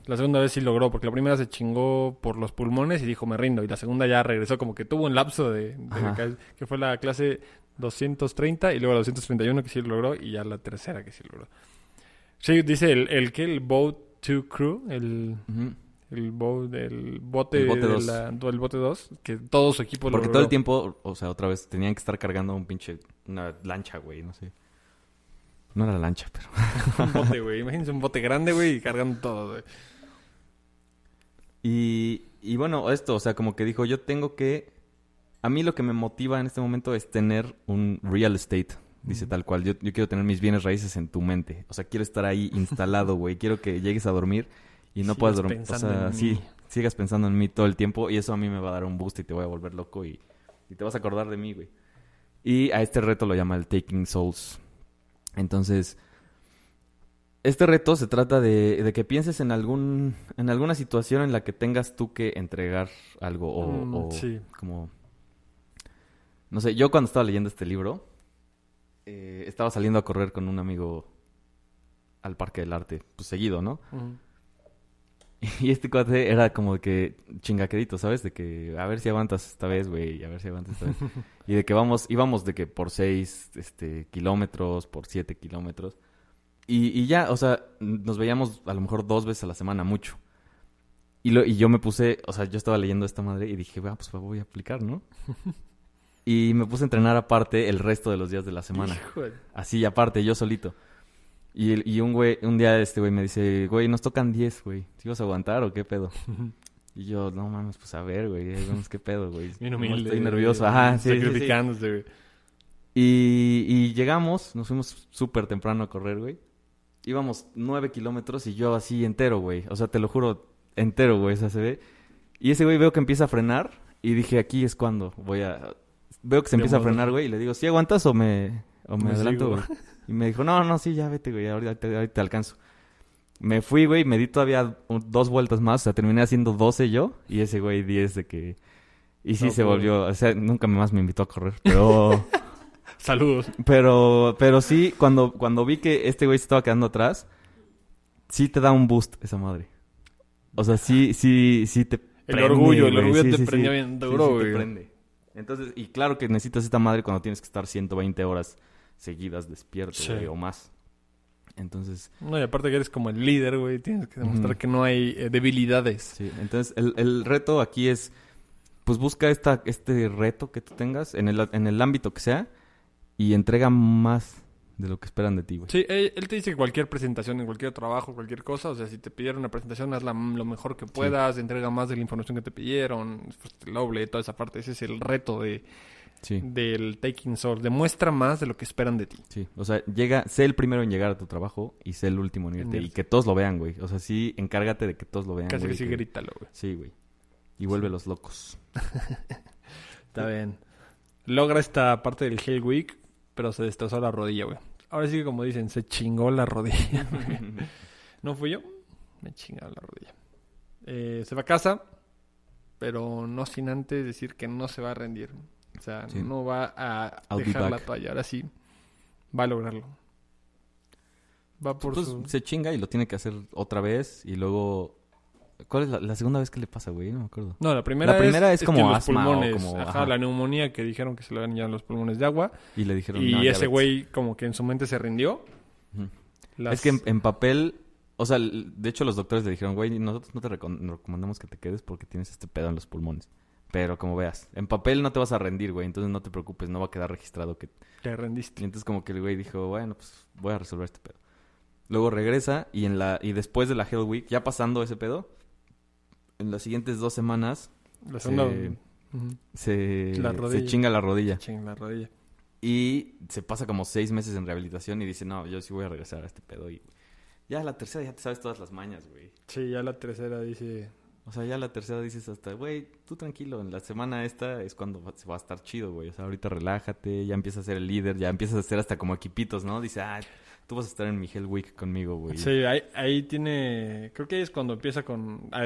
La segunda vez sí logró, porque la primera se chingó por los pulmones y dijo me rindo. Y la segunda ya regresó, como que tuvo un lapso de, de Ajá. que, que fue la clase 230 y luego la 231 que sí lo logró y ya la tercera que sí lo logró. Sí, dice el, el que el Boat 2 Crew, el, el, boat, el bote El bote de dos. la- el bote 2, que todo su equipo Porque lo todo el logró. tiempo, o sea, otra vez, tenían que estar cargando un pinche... Una lancha, güey, no sé. No era lancha, pero... un bote, güey. Imagínense un bote grande, güey, y cargando todo, güey. Y, y bueno, esto, o sea, como que dijo, yo tengo que... A mí lo que me motiva en este momento es tener un real estate, dice tal cual. Yo, yo quiero tener mis bienes raíces en tu mente. O sea, quiero estar ahí instalado, güey. Quiero que llegues a dormir y no Sigas puedas dormir. O sea, sí, sigas pensando en mí todo el tiempo y eso a mí me va a dar un boost y te voy a volver loco y, y te vas a acordar de mí, güey. Y a este reto lo llama el Taking Souls. Entonces, este reto se trata de, de que pienses en algún en alguna situación en la que tengas tú que entregar algo o, Mm, o sí. como no sé, yo cuando estaba leyendo este libro eh, estaba saliendo a correr con un amigo al Parque del Arte, pues seguido, ¿no? Y este cuate era como de que chingaquerito, ¿sabes? De que a ver si aguantas esta vez, güey, a ver si aguantas esta vez. y de que vamos, íbamos de que por seis este, kilómetros, por siete kilómetros. Y, y ya, o sea, nos veíamos a lo mejor dos veces a la semana, mucho. Y, lo, y yo me puse, o sea, yo estaba leyendo esta madre y dije, "Ah, pues voy a aplicar, ¿no? y me puse a entrenar aparte el resto de los días de la semana. Así aparte, yo solito. Y, y un güey, un día este güey me dice, güey, nos tocan 10, güey. ¿Sí vas a aguantar o qué pedo? Y yo, no mames, pues a ver, güey, vemos qué pedo, güey. Bien No, humilde. Estoy nervioso, ajá, sí, sí, güey. Y, y llegamos, nos fuimos súper temprano a correr, güey. Íbamos nueve kilómetros y yo así entero, güey. O sea, te lo juro, entero, güey. O sea, se ve. Y ese güey veo que empieza a frenar y dije, aquí es cuando voy a... Veo que se empieza a frenar, güey, y le digo, ¿sí aguantas o me, o me, Me adelanto, güey? Y me dijo, no, no, sí, ya vete, güey, ahorita, te- ahorita te alcanzo. Me fui, güey, me di todavía dos vueltas más, o sea, terminé haciendo 12 yo y ese güey 10 de que... Y sí No, se volvió, o sea, nunca más me invitó a correr, pero... Saludos. Pero, pero sí, cuando, cuando vi que este güey se estaba quedando atrás, sí te da un boost esa madre. O sea, sí, sí, sí te El prende, orgullo, el güey. orgullo Sí, te sí, prendió sí. bien duro, sí, te güey. prende. Entonces, y claro que necesitas esta madre cuando tienes que estar 120 horas seguidas despierto, Sí. güey, o más. Entonces, No, y aparte que eres como el líder, güey. Tienes que demostrar que no hay eh, debilidades. sí. Entonces, el, el reto aquí es, pues busca esta, este reto que tú tengas en el, en el ámbito que sea y entrega más de lo que esperan de ti, güey. Sí, él, él te dice que cualquier presentación, en cualquier trabajo, cualquier cosa, o sea, si te pidieron una presentación, hazla lo mejor que puedas, entrega más de la información que te pidieron, el doble, toda esa parte. Ese es el reto de, Sí. del Taking Source. Demuestra más de lo que esperan de ti. Sí, o sea, llega, sé el primero en llegar a tu trabajo y sé el último en irte. Y que todos lo vean, güey. O sea, sí, encárgate de que todos lo vean, Casi güey, que sí, que- grítalo, güey. Sí, güey. Y vuelve los locos. Está bien. Logra esta parte del Hell Week, pero se destrozó la rodilla, güey. Ahora sí que como dicen, se chingó la rodilla. ¿No fui yo? Me chingaba la rodilla. Eh, se va a casa, pero no sin antes decir que no se va a rendir. O sea, Sí. no va a I'll dejar la toalla. Ahora sí, va a lograrlo. Va por Pues, su... se chinga y lo tiene que hacer otra vez y luego... ¿Cuál es la, la segunda vez que le pasa, güey? No me acuerdo. No, la primera, La primera es que como los asma o pulmones, como- ajá, ajá. la neumonía que dijeron que se le dañaron los pulmones de agua. Y le dijeron... Y "No, ya ese vete". güey como que en su mente se rindió. Las- Es que en, en papel... O sea, de hecho los doctores le dijeron, güey, nosotros no te recomendamos que te quedes porque tienes este pedo en los pulmones. Pero como veas, en papel no te vas a rendir, güey. Entonces no te preocupes, no va a quedar registrado que te Y rendiste. entonces como que el güey dijo, bueno, pues voy a resolver este pedo. Luego regresa y en la y después de la Hell Week, ya pasando ese pedo, en las siguientes dos semanas La se- se, La se chinga la rodilla. Chinga la rodilla. Y se pasa como seis meses en rehabilitación y dice, no, yo sí voy a regresar a este pedo. Y ya la tercera ya te sabes todas las mañas, güey. Sí, ya la tercera dice... O sea, ya la tercera dices hasta, güey, tú tranquilo, en la semana esta es cuando va- se va a estar chido, güey. O sea, ahorita relájate, ya empiezas a ser el líder, ya empiezas a ser hasta como equipitos, ¿no? Dice, ah, tú vas a estar en mi Hell Week conmigo, güey. Sí, ahí, ahí tiene... Creo que ahí es cuando empieza con... A,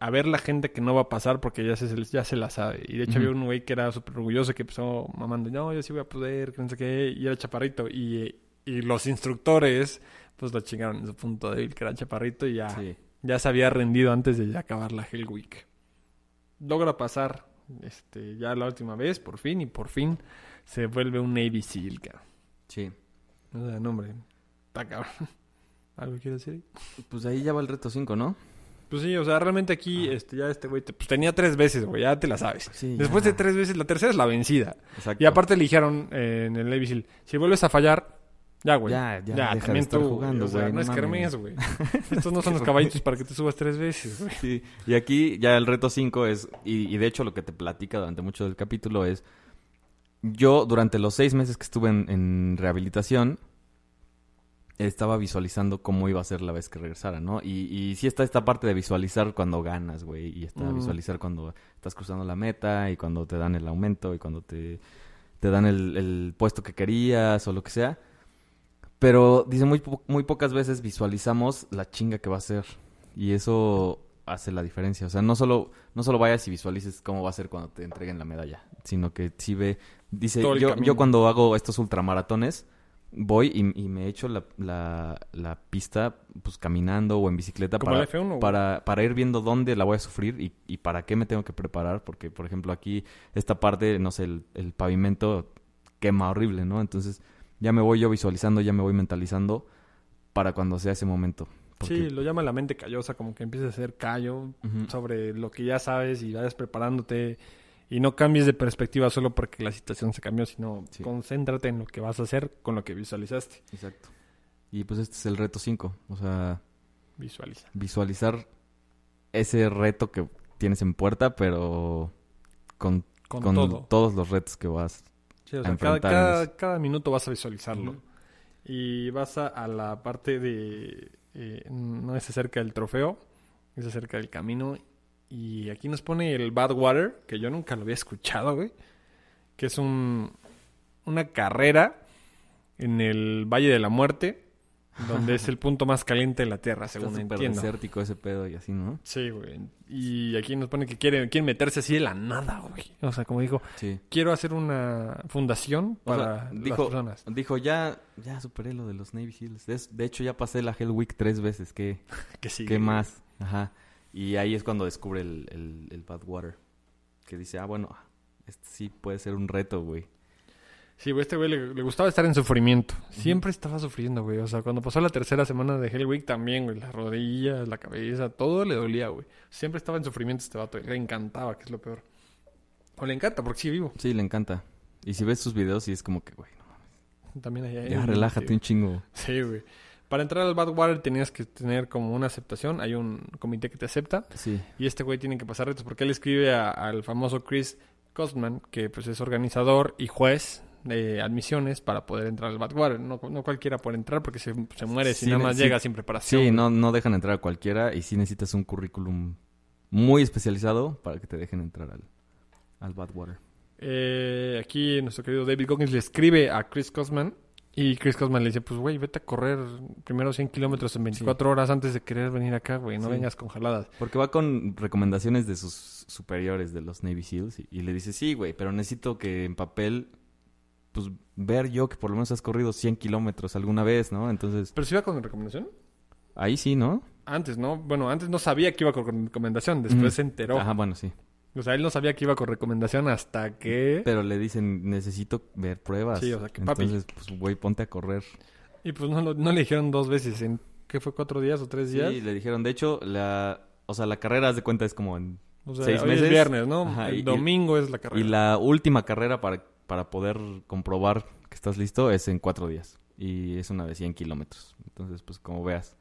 a ver la gente que no va a pasar porque ya se, ya se la sabe. Y de hecho había un güey que era súper orgulloso que empezó mamando. No, yo sí voy a poder, que no sé qué. Y era chaparrito. Y, y los instructores pues lo chingaron en su punto débil, que era chaparrito. Y ya, Sí. ya se había rendido antes de acabar la Hell Week. Logra pasar este, ya la última vez, por fin. Y por fin se vuelve un Navy SEAL. Sí. O sea, no, hombre. Está cabrón. ¿Algo quieres decir? Pues ahí ya va el reto 5, ¿no? Pues sí, o sea, realmente aquí, este, ya este güey, te- pues tenía tres veces, güey, ya te la sabes. Sí. Después de tres veces, la tercera es la vencida. Exacto. Y aparte le dijeron eh, en el Seal, si vuelves a fallar, ya, güey. Ya, ya, deja de también estar tú, jugando, o sea, güey, no no es kermés, güey. Estos no son los caballitos para que te subas tres veces, güey. Sí. Y aquí ya el reto 5 es, y, y de hecho lo que te platica durante mucho del capítulo es, yo durante los seis meses que estuve en, en rehabilitación, estaba visualizando cómo iba a ser la vez que regresara, ¿no? Y, y sí está esta parte de visualizar cuando ganas, güey, y está Mm. visualizar cuando estás cruzando la meta y cuando te dan el aumento y cuando te, te dan el, el puesto que querías o lo que sea. Pero dice muy, po- muy pocas veces visualizamos la chinga que va a ser. Y eso hace la diferencia. O sea, no solo, no solo vayas y visualices cómo va a ser cuando te entreguen la medalla, sino que sí ve, dice, yo, yo cuando hago estos ultramaratones, voy y, y me echo la, la, la pista pues caminando o en bicicleta para, el F1, güey. para, para ir viendo dónde la voy a sufrir y, y para qué me tengo que preparar. Porque, por ejemplo, aquí esta parte, no sé, el, el pavimento quema horrible, ¿no? Entonces ya me voy yo visualizando, ya me voy mentalizando para cuando sea ese momento. Porque- Sí, lo llama la mente callosa, como que empieces a hacer callo sobre lo que ya sabes y vayas preparándote y no cambies de perspectiva solo porque la situación se cambió, sino Sí. concéntrate en lo que vas a hacer con lo que visualizaste. Exacto. Y pues este es el reto 5. O sea, Visualiza. visualizar ese reto que tienes en puerta, pero con, Con, con todo. todos los retos que vas. Sí, o sea, cada, enfrentar cada, minuto vas a visualizarlo. Y vas a, a la parte de... eh, no es acerca del trofeo, es acerca del camino. Y aquí nos pone el Badwater, que yo nunca lo había escuchado, güey. Que es un, una carrera en el Valle de la Muerte, donde es el punto más caliente de la Tierra, Está según súper entiendo. desértico ese pedo y así, ¿no? Sí, güey. Y aquí nos pone que quieren, quieren meterse así de la nada, güey. O sea, como dijo, Sí. quiero hacer una fundación O sea, para las dijo- personas. Dijo, ya, ya superé lo de los Navy. Es- de hecho, ya pasé la Hell Week tres veces. ¿Qué, Que sí. ¿qué más? Ajá. Y ahí es cuando descubre el, el, el Badwater. Que dice, ah, bueno, este sí puede ser un reto, güey. Sí, güey, este güey le, le gustaba estar en sufrimiento. Siempre estaba sufriendo, güey. O sea, cuando pasó la tercera semana de Hell Week también, güey. Las rodillas, la cabeza, todo le dolía, güey. Siempre estaba en sufrimiento este vato. Le encantaba, que es lo peor. O le encanta, porque sigue vivo. Sí, le encanta. Y si ves sus videos, sí es como que, güey, no, También hay... hay ya relájate un chingo. Sí, güey. Para entrar al Badwater tenías que tener como una aceptación. Hay un comité que te acepta. Sí. Y este güey tiene que pasar retos porque él escribe al famoso Chris Costman, que pues es organizador y juez de admisiones para poder entrar al Badwater. No, no cualquiera puede entrar porque se, se muere si Sí, nada más sí. llega sin preparación. Sí, no, no dejan entrar a cualquiera y sí necesitas un currículum muy especializado para que te dejen entrar al, al Badwater. Eh, aquí nuestro querido David Goggins le escribe a Chris Costman y Chris Costman le dice, pues güey, vete a correr primero 100 kilómetros en 24 horas antes de querer venir acá, güey. No vengas con jaladas. Porque va con recomendaciones de sus superiores de los Navy SEALs y, y le dice, sí, güey, pero necesito que en papel, pues ver yo que por lo menos has corrido 100 kilómetros alguna vez, ¿no? Entonces, ¿Pero si iba con recomendación? ahí sí, ¿no? Antes, ¿no? Bueno, antes no sabía que iba con recomendación, después Ujú. se enteró. Ajá, bueno, sí. O sea, él no sabía que iba con recomendación hasta que... Pero le dicen, necesito ver pruebas. Sí, o sea, que papi. Entonces, pues, güey, ponte a correr. Y pues no, no le dijeron dos veces, ¿en qué fue? ¿Cuatro días o tres días? Sí, le dijeron, de hecho, la, o sea, la carrera, haz de cuenta, es como en... o sea, seis hoy meses. es viernes, ¿no? Ajá, El y- domingo es la carrera. Y la última carrera para, para poder comprobar que estás listo es en cuatro días. Y es una de 100 kilómetros. Entonces, pues, como veas.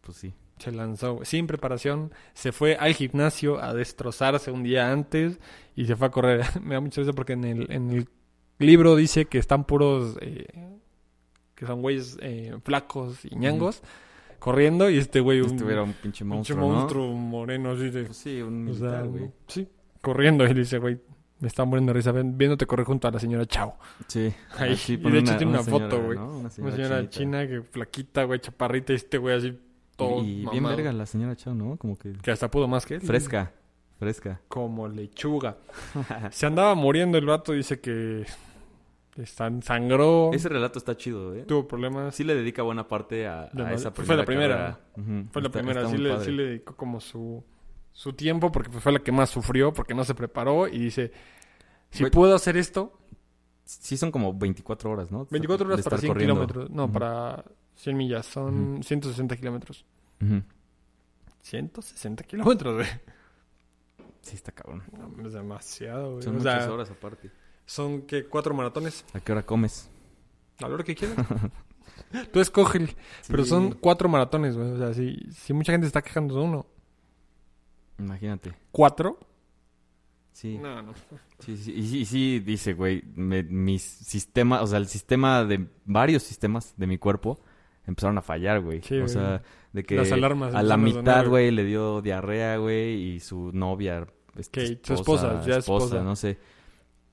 Pues sí. Se lanzó sin preparación, se fue al gimnasio a destrozarse un día antes y se fue a correr. Me da mucha risa porque en el, en el libro dice que están puros, eh, que son güeyes eh, flacos y ñangos corriendo y este güey un Este era un pinche pinche monstruo, ¿no? monstruo moreno así de... Pues sí, un O sea, militar, güey. sí, corriendo. Y dice, güey, me está muriendo de risa viéndote correr junto a la señora Chao. Sí. Ahí, y de hecho tiene una foto, güey. ¿no? Una Una señora, china que flaquita, güey, chaparrita y este güey así todo Y bien verga la señora Chao, ¿no? Como que... Que hasta pudo más que él. Fresca. Fresca. Como lechuga. Se andaba muriendo el vato, dice que san- sangró, Ese relato está chido, ¿eh? tuvo problemas. Sí le dedica buena parte a, esa primera Fue la primera. Fue la Está- primera, está sí le, sí le dedicó como su, su tiempo porque fue la que más sufrió, porque no se preparó y dice, si puedo hacer esto, Sí son como 24 horas, ¿no? 24 De horas para estar 100 corriendo. kilómetros, no, para 100 millas, son 160 kilómetros. Ujú. 160 kilómetros, güey. Sí, está cabrón. No, es demasiado, güey. Son O muchas sea, horas aparte. son que cuatro maratones. ¿A qué hora comes? A la hora que quieras. Tú escoge, pero Sí. son cuatro maratones, güey. O sea, si, si mucha gente está quejando de uno, Imagínate. ¿cuatro? Sí. No, no. Sí, sí, y sí, y sí, dice, güey, me- mis sistemas, o sea, el sistema de varios sistemas de mi cuerpo empezaron a fallar, güey. Sí, o güey. sea, de que Las alarmas a la mitad, güey, le dio diarrea, güey, y su novia, este, Kate, su esposa, ya esposa. no sé.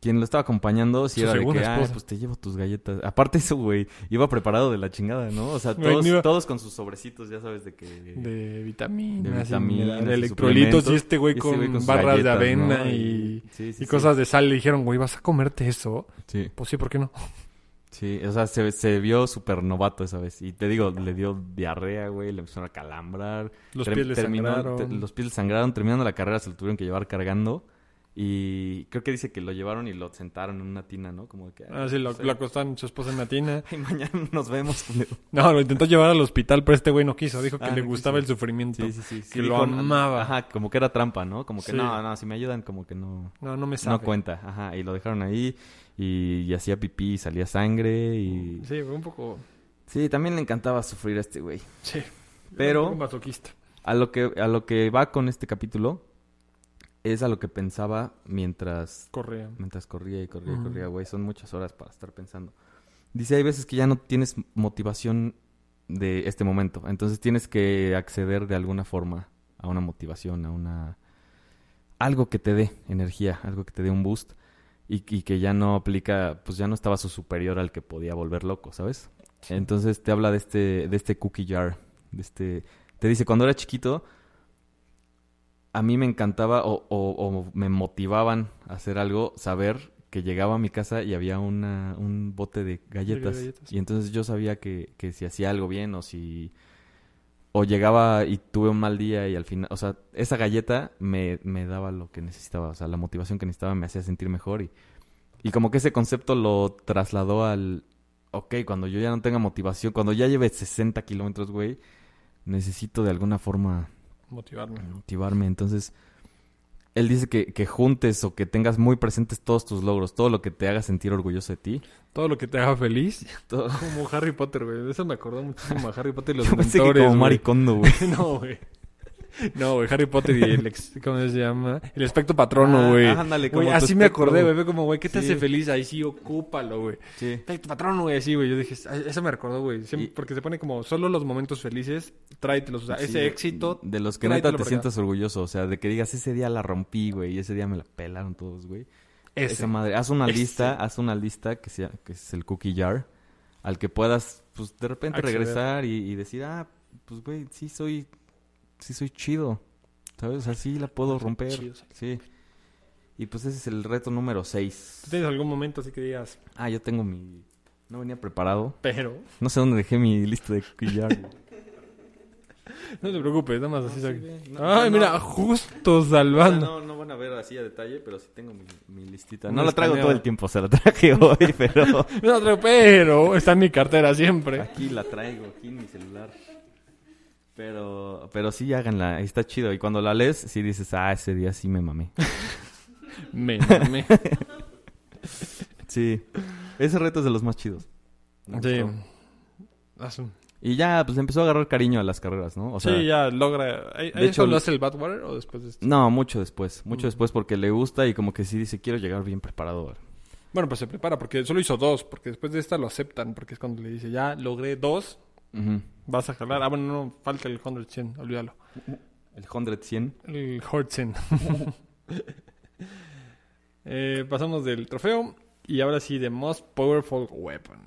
Quien lo estaba acompañando, Su era de que, ah, pues te llevo tus galletas. Aparte eso, güey, iba preparado de la chingada, ¿no? O sea, todos, no iba- todos con sus sobrecitos, ya sabes, de que... De vitaminas, De vitaminas y electrolitos y este güey este con, barras de avena ¿no? y, sí, sí, y sí. cosas de sal. Le dijeron, güey, ¿vas a comerte eso? Sí. Pues sí, ¿por qué no? Sí, o sea, se, se vio súper novato esa vez. Y te digo, le dio diarrea, güey, le empezaron a calambrar. Los pies le sangraron. te- los pies le sangraron. Terminando la carrera se lo tuvieron que llevar cargando. Y creo que dice que lo llevaron y lo sentaron en una tina, ¿no? Como que... Ah, sí, lo, acostaron su esposa en la tina. Ay, mañana nos vemos. culero". No, lo intentó llevar al hospital, pero este güey no quiso. Dijo que Ah, le no gustaba quiso. el sufrimiento. Sí, sí, sí. sí, Que lo amaba. Ajá, como que era trampa, ¿no? Como que Sí. no, no, si me ayudan, como que no... No, no me sabe. No cuenta, ajá. Y lo dejaron ahí y, y hacía pipí y salía sangre y... Sí, fue un poco... Sí, también le encantaba sufrir a este güey. Sí. Pero- Un masoquista. A lo que, a lo que va con este capítulo es a lo que pensaba mientras, Correa. mientras corría y corría y corría, güey. Son muchas horas para estar pensando. Dice, hay veces que ya no tienes motivación de este momento. Entonces tienes que acceder de alguna forma a una motivación, a una... Algo que te dé energía, algo que te dé un boost. Y, y que ya no aplica, pues ya no estaba su superior al que podía volver loco, ¿sabes? Entonces te habla de este, de este cookie jar, de este... Te dice, cuando era chiquito, a mí me encantaba o, o- o me motivaban a hacer algo, saber que llegaba a mi casa y había una, un bote de galletas. galletas. Y entonces yo sabía que, que si hacía algo bien o si... O llegaba y tuve un mal día y al final... O sea, esa galleta me, me daba lo que necesitaba. O sea, la motivación que necesitaba me hacía sentir mejor. Y, y como que ese concepto lo trasladó al... Ok, cuando yo ya no tenga motivación, cuando ya lleve 60 kilómetros, güey, necesito de alguna forma Motivarme. motivarme. Entonces, él dice que, que juntes o que tengas muy presentes todos tus logros, todo lo que te haga sentir orgulloso de ti. Todo lo que te haga feliz. Todo... Como Harry Potter, güey. Eso me acordó muchísimo a Harry Potter y los Yo pensé que mentores, como güey. maricondo, güey. No, güey. No, güey, Harry Potter y el ex, ¿cómo se llama? El espectro patrono, Ah, güey. ándale, como Güey, así me acordé, güey. Como, güey, ¿qué te Sí. hace feliz? Ahí sí, ocúpalo, güey. Sí. Espectro patrono, güey, así, güey. Yo dije, "Ay, eso me recordó, güey. Siempre- Y- Porque se pone como, solo los momentos felices, tráetelos. O sea, Sí, ese éxito, De los que neta te sientas orgulloso. O sea, de que digas, ese día la rompí, güey. Y ese día me la pelaron todos, güey. ese. Esa madre. Haz una Ese. lista, haz una lista que, sea, que es el cookie jar. Al que puedas, pues, de repente Acceder. regresar y, y decir, ah, pues, güey, sí soy, sí soy chido. ¿Sabes? O sea, sí la puedo Soy romper. chido, soy- Sí. Y pues ese es el reto número 6. ¿Tú ¿Tienes algún momento así que digas, Ah, yo tengo mi... No venía preparado. pero? No sé dónde dejé mi lista de güey. No te preocupes, nada más así. sí. No, Ay, no, mira, no. justo O sea, salvando. no, no van a ver así a detalle, pero sí tengo mi, mi listita. No la traigo todo el tiempo, se la traje hoy, pero No, pero- pero está en mi cartera siempre. aquí la traigo, aquí en mi celular. Pero, pero sí háganla, está chido. Y cuando la lees, sí dices, ah, ese día sí me mamé. Me, me. Sí, ese reto es de los más chidos. Sí. Y ya, pues empezó a agarrar cariño a las carreras, ¿no? O sea, sí, ya logra. ¿Ay- de ¿Eso hecho, lo hace el Badwater o después de esto? No, mucho después, mucho Mm. después porque le gusta y como que sí dice, quiero llegar bien preparado. Bueno, pues se prepara porque solo hizo dos. Porque después de esta lo aceptan. Porque es cuando le dice, ya logré dos, Ujú. vas a jalar. Ah, bueno, no, falta el 100, 100, olvídalo. El 100, 100. El Hortzen. eh, pasamos del trofeo. Y ahora sí, de Most Powerful Weapon.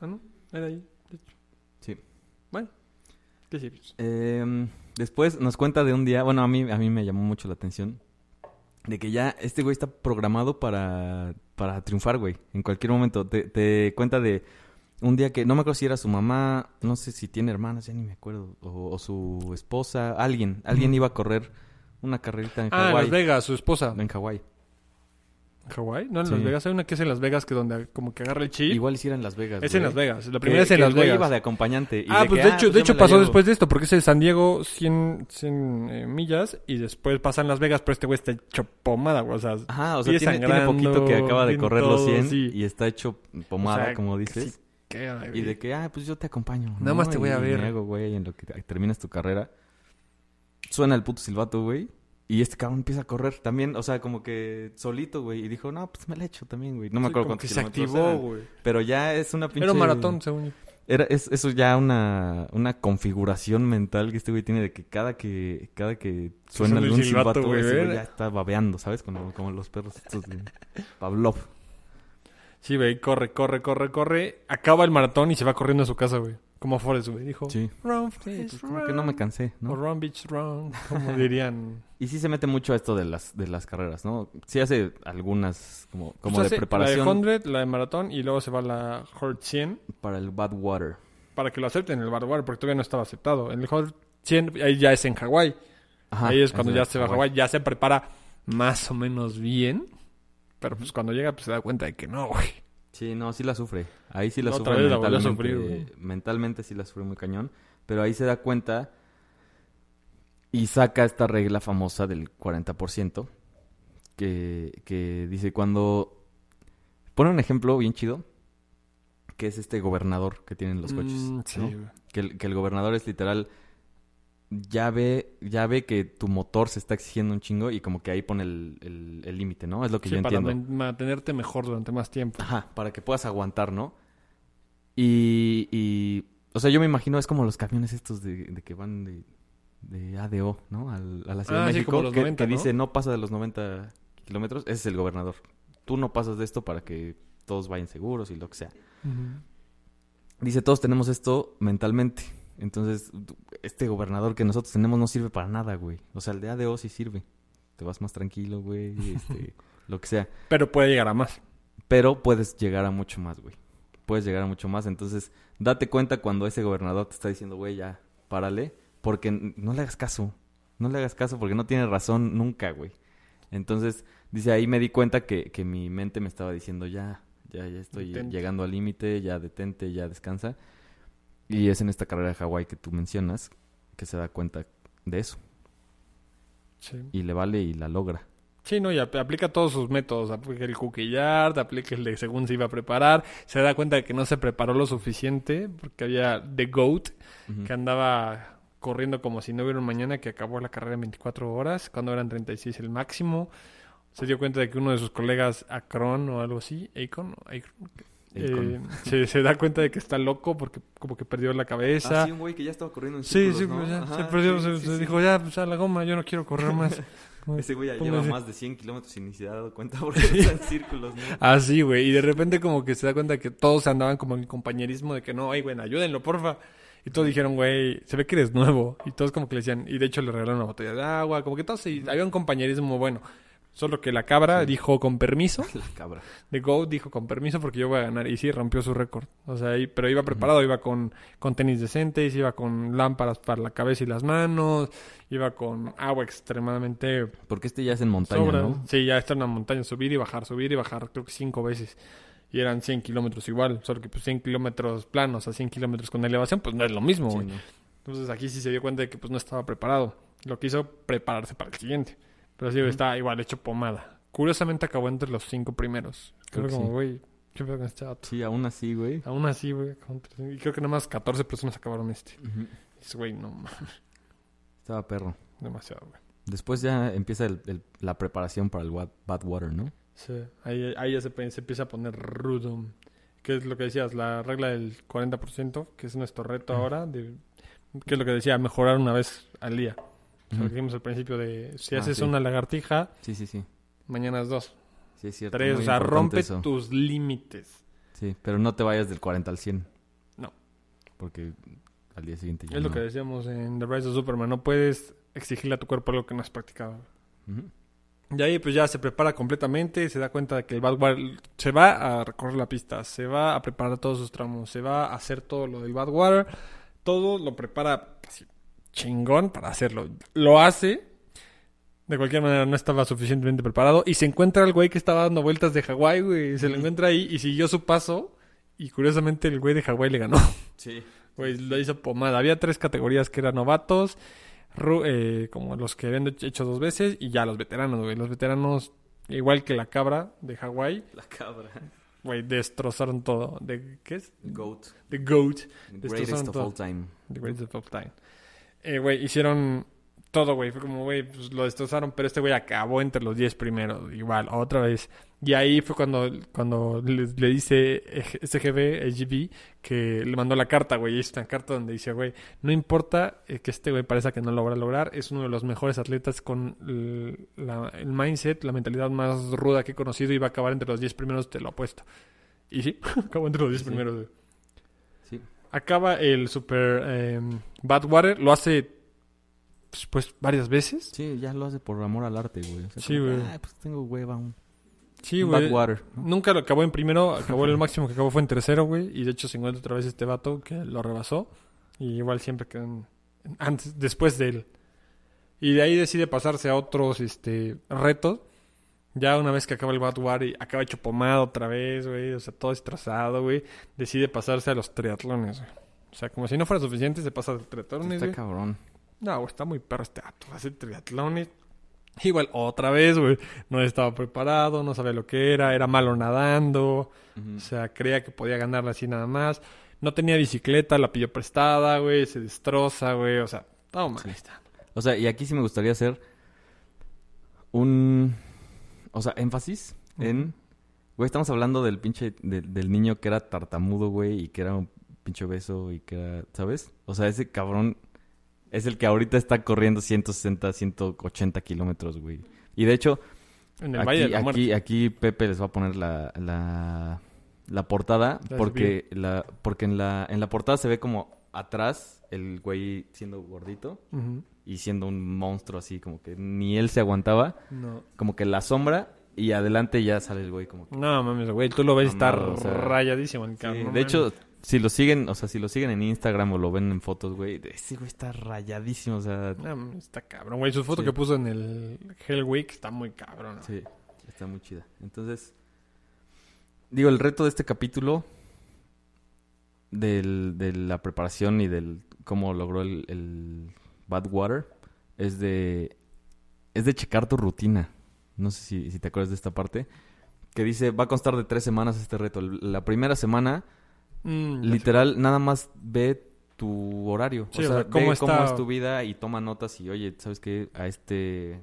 Ah, ¿no? Era ahí. de hecho. Sí. Bueno. ¿Qué sirves? Eh, después nos cuenta de un día, bueno, a mí, a mí me llamó mucho la atención, de que ya este güey está programado para, para triunfar, güey, en cualquier momento. Te, te cuenta de un día que, no me acuerdo si era su mamá, no sé si tiene hermanas, ya ni me acuerdo, o, o su esposa, alguien, alguien iba a correr una carrerita en Ah, en Las Hawái. Vegas, su esposa. En Hawái. ¿Hawái? No, en Sí. Las Vegas. Hay una que es en Las Vegas que donde como que agarra el chip. Igual hiciera en Las Vegas. es en. Las Vegas. La Que- primera es en que Las Vegas. iba de acompañante. y ah, de pues que, de hecho, pues de hecho me la pasó llevo. después de esto, porque es en San Diego 100, 100 eh, millas y después pasa en Las Vegas, pero este güey está hecho pomada, güey. O sea, Ajá, o sea, tiene, tiene poquito que acaba de correr los todo, 100 sí. y está hecho pomada, O sea, como dices. Y de que, ah, pues yo te acompaño. Nada más te voy a ver. Me hago, güey, en lo que te- terminas tu carrera. Suena el puto silbato, güey. Y este cabrón empieza a correr también, o sea, como que solito, güey. Y dijo, no, pues me la echo también, güey. No me acuerdo cuántos que se activó, güey. Pero ya es una pinche... Era un maratón, según yo. Era, es, eso ya una, una configuración mental que este güey tiene de que cada que, cada que suena algún silbato, silbato, güey, ya está babeando, ¿sabes? Como, como los perros estos de Pavlov. Sí, güey, corre, corre, corre, corre. Acaba el maratón y se va corriendo a su casa, güey. Como Forrest, güey. Dijo, Sí. run, Sí, pues como que no me cansé, O ¿no? run, bitch, run. Como dirían. Y sí se mete mucho a esto de las, de las carreras, ¿no? Sí hace algunas como, como Pues de hace preparación La de 100, la de maratón y luego se va a la Hort 100 para el Bad Water. para que lo acepten en el Badwater porque todavía no estaba aceptado. En el Hort 100 ahí ya es en Hawái. Ajá, ahí es cuando de ya se va a Hawái. Hawái. Ya se prepara más o menos bien. Pero pues cuando llega pues se da cuenta de que no, güey. Sí, no, sí la sufre. Ahí sí la sufre vez la mentalmente. sufrir, güey. mentalmente sí la sufre muy cañón. Pero ahí se da cuenta y saca esta regla famosa del 40%. Que, que dice cuando... Pone un ejemplo bien chido. que es este gobernador que tienen los coches. Mm, sí, ¿no? Que, el, que el gobernador es literal. Ya ve, ya ve que tu motor se está exigiendo un chingo y como que ahí pone el el- el límite, ¿no? Es lo que Sí, yo para entiendo. man- mantenerte mejor durante más tiempo. Ajá, para que puedas aguantar, ¿no? Y, y o sea, yo me imagino es como los camiones estos de, de que van de, de ADO, ¿no? Al- a la Ciudad Ah, de sí, México, como los que, 90, que ¿no? dice no pasa de los 90 kilómetros. Ese es el gobernador. Tú no pasas de esto para que todos vayan seguros y lo que sea. Dice, todos tenemos esto mentalmente. Entonces, este gobernador que nosotros tenemos no sirve para nada, güey. O sea, el de ADO sí sirve. Te vas más tranquilo, güey, este, lo que sea. Pero puede llegar a más. Pero puedes llegar a mucho más, güey. Puedes llegar a mucho más. Entonces, date cuenta cuando ese gobernador te está diciendo, güey, ya, párale. Porque no le hagas caso. No le hagas caso porque no tiene razón nunca, güey. Entonces, dice, ahí me di cuenta que, que mi mente me estaba diciendo, ya, ya, ya estoy Detente. llegando al límite, ya detente, ya descansa. Y es en esta carrera de Hawái que tú mencionas que se da cuenta de eso. Sí. Y le vale y la logra. Sí, no, y ap- aplica todos sus métodos. Aplica el yard, aplica el de según se iba a preparar. Se da cuenta de que no se preparó lo suficiente porque había The Goat que andaba corriendo como si no hubiera un mañana, que acabó la carrera en 24 horas, cuando eran 36 el máximo. Se dio cuenta de que uno de sus colegas, Acron o algo así, Acon, Acron, Akon. Eh, se, se da cuenta de que está loco porque como que perdió la cabeza. Ah, sí, un güey que ya estaba corriendo en Sí, círculos, sí, ¿no? pues ya, Ajá, se perdió, sí, se, sí, se sí. dijo, ya, pues a la goma, yo no quiero correr más. Ese güey ya lleva más de 100 kilómetros y ni se ha dado cuenta porque está en círculos, ¿no? Así, güey. Y de repente como que se da cuenta que todos andaban como en compañerismo de que no, ay, güey, ayúdenlo, porfa. Y todos dijeron, güey, se ve que eres nuevo. Y todos como que le decían, y de hecho le regalaron una botella de agua, como que todos, sí, había un compañerismo bueno. Solo que la cabra Sí. dijo con permiso, La cabra. The Goat dijo con permiso porque yo voy a ganar. Y sí, rompió su récord. O sea, y- pero iba preparado, iba con, con tenis decentes, iba con lámparas para la cabeza y las manos, iba con agua extremadamente Porque este ya es en montaña, Sobra. ¿no? Sí, ya está en una montaña, subir y bajar, subir y bajar, creo que cinco veces. Y eran 100 kilómetros igual, solo que pues 100 kilómetros planos a 100 kilómetros con elevación, pues no es lo mismo, Sí. Entonces aquí sí se dio cuenta de que pues no estaba preparado. Lo que hizo prepararse para el siguiente. Pero sí, estaba igual hecho pomada. Curiosamente acabó entre los cinco primeros. Creo Creo que como, sí. güey, qué pedo con este vato. Sí, aún así, güey. Aún así, güey. Y creo que nada más 14 personas acabaron este. Ujú. Dices, güey, no mames, Estaba perro. demasiado, güey. Después ya empieza el- el- la preparación para el Bad Water, ¿no? Sí, ahí, ahí ya se, empieza a poner rudo. ¿Qué es lo que decías? La regla del 40%, que es nuestro reto ahora. De, ¿Qué es lo que decía? Mejorar una vez al día. Sea, lo que dijimos al principio de si Ah, haces sí. una lagartija, Sí, sí, sí. mañana es dos. Sí, es cierto. Tres, muy o sea, rompe eso. tus límites. Sí, pero no te vayas del 40 al 100. No. Porque al día siguiente ya Es lo que decíamos en The Rise of Superman. No puedes exigirle a tu cuerpo algo que no has practicado. Y ahí pues ya se prepara completamente, se da cuenta de que el Bad Water se va a recorrer la pista, se va a preparar todos sus tramos, se va a hacer todo lo del Bad Water, todo lo prepara así, chingón para hacerlo. Lo hace, de cualquier manera no estaba suficientemente preparado y se encuentra el güey que estaba dando vueltas de Hawái, güey, se lo encuentra ahí y siguió su paso y curiosamente el güey de Hawái le ganó. Sí. Güey, lo hizo pomada. Había tres categorías que eran novatos, eh, como los que habían hecho dos veces, y ya los veteranos, güey. Los veteranos, igual que la cabra de Hawái, La cabra. güey, destrozaron todo. De, ¿Qué es? Goat. The Goat, Greatest Destrozaron of todo. all time. The Greatest of Time. Eh, güey, hicieron todo, güey. Fue como, güey, pues lo destrozaron, pero este güey acabó entre los 10 primeros, igual, otra vez. Y ahí fue cuando, cuando le, le dice SGB, AGB, que le mandó la carta, güey. Es una carta donde dice, güey, no importa eh, que este güey parezca que no lo va a lograr, es uno de los mejores atletas con el, la- el mindset, la mentalidad más ruda que he conocido y va a acabar entre los 10 primeros, te lo apuesto. Y sí, acabó entre los 10 Sí. primeros, güey. Acaba el Super eh, Badwater, lo hace pues, pues, varias veces. Sí, ya lo hace por amor al arte, güey. O sea, Sí, güey. "Ay, pues tengo hueva. Un, Sí, güey. Bad Water. ¿no? Nunca lo acabó en primero, acabó el máximo que acabó fue en tercero, güey. Y de hecho se encuentra otra vez este vato que lo rebasó. Y igual siempre en- antes, después de él. Y de ahí decide pasarse a otros este, retos. Ya una vez que acaba el Badwater y acaba hecho pomada otra vez, güey. O sea, todo destrozado, güey. Decide pasarse a los triatlones, güey. O sea, como si no fuera suficiente, se pasa a los triatlones, Está cabrón. No, güey, está muy perro este. Hace triatlones. Igual, otra vez, güey, no estaba preparado, no sabía lo que era, era malo nadando, o sea, creía que podía ganarla así nada más. No tenía bicicleta, la pidió prestada, güey, se destroza, güey, o sea, todo mal. está. O sea, y aquí sí me gustaría hacer un... O sea, énfasis en... Güey, estamos hablando del pinche... de- del niño que era tartamudo, güey, y que era un pinche beso y que era... ¿Sabes? O sea, ese cabrón es el que ahorita está corriendo 160, 180 kilómetros, güey. Y de hecho, En el Valle de aquí, la aquí, aquí Pepe les va a poner la, la, la portada La porque, la, porque en, la, en la portada se ve como atrás el güey siendo gordito Ujú. Y siendo un monstruo así, como que ni él se aguantaba, No. como que la sombra y adelante ya sale el güey como que... No, mames, güey, tú lo ves estar o sea, rayadísimo el Sí, cabrón. no de hecho, si lo siguen, o sea, si lo siguen en Instagram o lo ven en fotos, güey, ese güey está rayadísimo, o sea, No, está cabrón, güey. Su foto Sí. que puso en el Hell Week está muy cabrón. sí, está muy chida. Entonces, digo, el reto de este capítulo del, de la preparación y del cómo logró el, el Badwater es de es de checar tu rutina. No sé si, si te acuerdas de esta parte. Que dice, va a constar de tres semanas este reto. La primera semana, Mm, literal, nada más ve tu horario. Sí, o o sea, cómo ve está- cómo es tu vida y toma notas y, oye, ¿sabes qué? A este,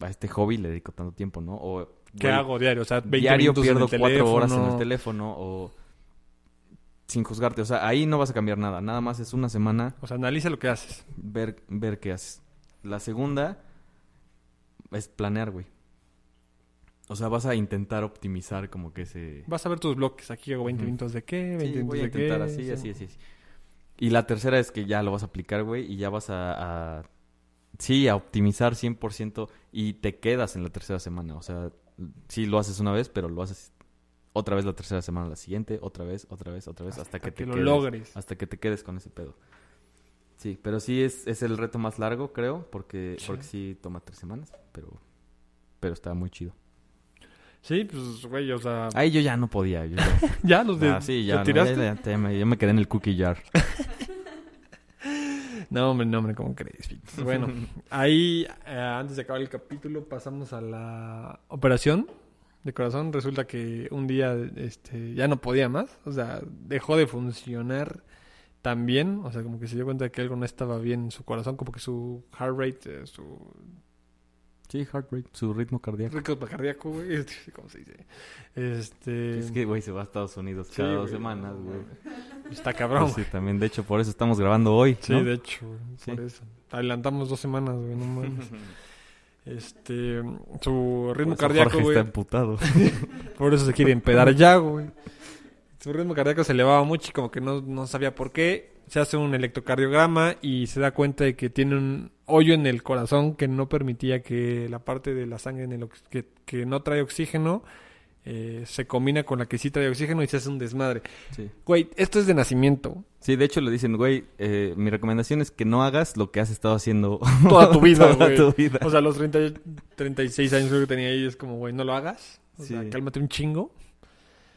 a este hobby le dedico tanto tiempo, ¿no? O. ¿Qué hago diario? O sea, 20 diario pierdo cuatro horas en el teléfono. teléfono o sin juzgarte. O sea, ahí no vas a cambiar nada. Nada más es una semana O sea, analiza lo que haces. ver, ver qué haces. La segunda es planear, güey. O sea, vas a intentar optimizar como que ese... Vas a ver tus bloques. Aquí hago 20 Ujú. minutos de qué, 20 Sí, minutos voy a de qué. intentar así, sí. así, así, así. Y la tercera es que ya lo vas a aplicar, güey, y ya vas a, a- Sí, a optimizar 100% y te quedas en la tercera semana. O sea, sí lo haces una vez, pero lo haces otra vez la tercera semana, la siguiente, otra vez, otra vez, otra vez, hasta, que, te lo quedes. logres. Hasta que te quedes con ese pedo. Sí, pero sí es, es el reto más largo, creo, porque Sí. porque sí toma tres semanas, pero, pero está muy chido. Sí, pues, güey, o sea... Ahí yo ya no podía. yo ya- Ya, los de... Ah, sí, ya, ¿te no, tiraste? ya- me, ya me quedé en el cookie jar. No, hombre, no, hombre, ¿cómo crees? Bueno, ahí, eh, antes de acabar el capítulo, pasamos a la operación de corazón. Resulta que un día este, ya no podía más. O sea, dejó de funcionar tan bien. O sea, como que se dio cuenta de que algo no estaba bien en su corazón. Como que su heart rate, eh, su Sí, heart rate, su ritmo cardíaco. ritmo cardíaco, güey. ¿Cómo se dice? Este... Es que, güey, se va a Estados Unidos Sí, cada dos güey, semanas, güey. Está cabrón, Pues sí, también, de hecho, por eso estamos grabando hoy, Sí, ¿no? de hecho, güey, Sí. por eso. Adelantamos dos semanas, güey, no mames. Este, su ritmo Por eso cardíaco, Jorge güey. está emputado. Por eso se quiere empedar ya, güey. Su ritmo cardíaco se elevaba mucho y como que no, no sabía por qué. Se hace un electrocardiograma y se da cuenta de que tiene un hoyo en el corazón que no permitía que la parte de la sangre en el ox- que, que no trae oxígeno eh, se combina con la que sí trae oxígeno y se hace un desmadre. Sí. Güey, esto es de nacimiento. Sí, de hecho le dicen, güey, eh, mi recomendación es que no hagas lo que has estado haciendo Toda tu vida, toda güey. tu vida. O sea, los 30, 36 años que tenía ahí es como, güey, no lo hagas. O Sí. sea, cálmate un chingo,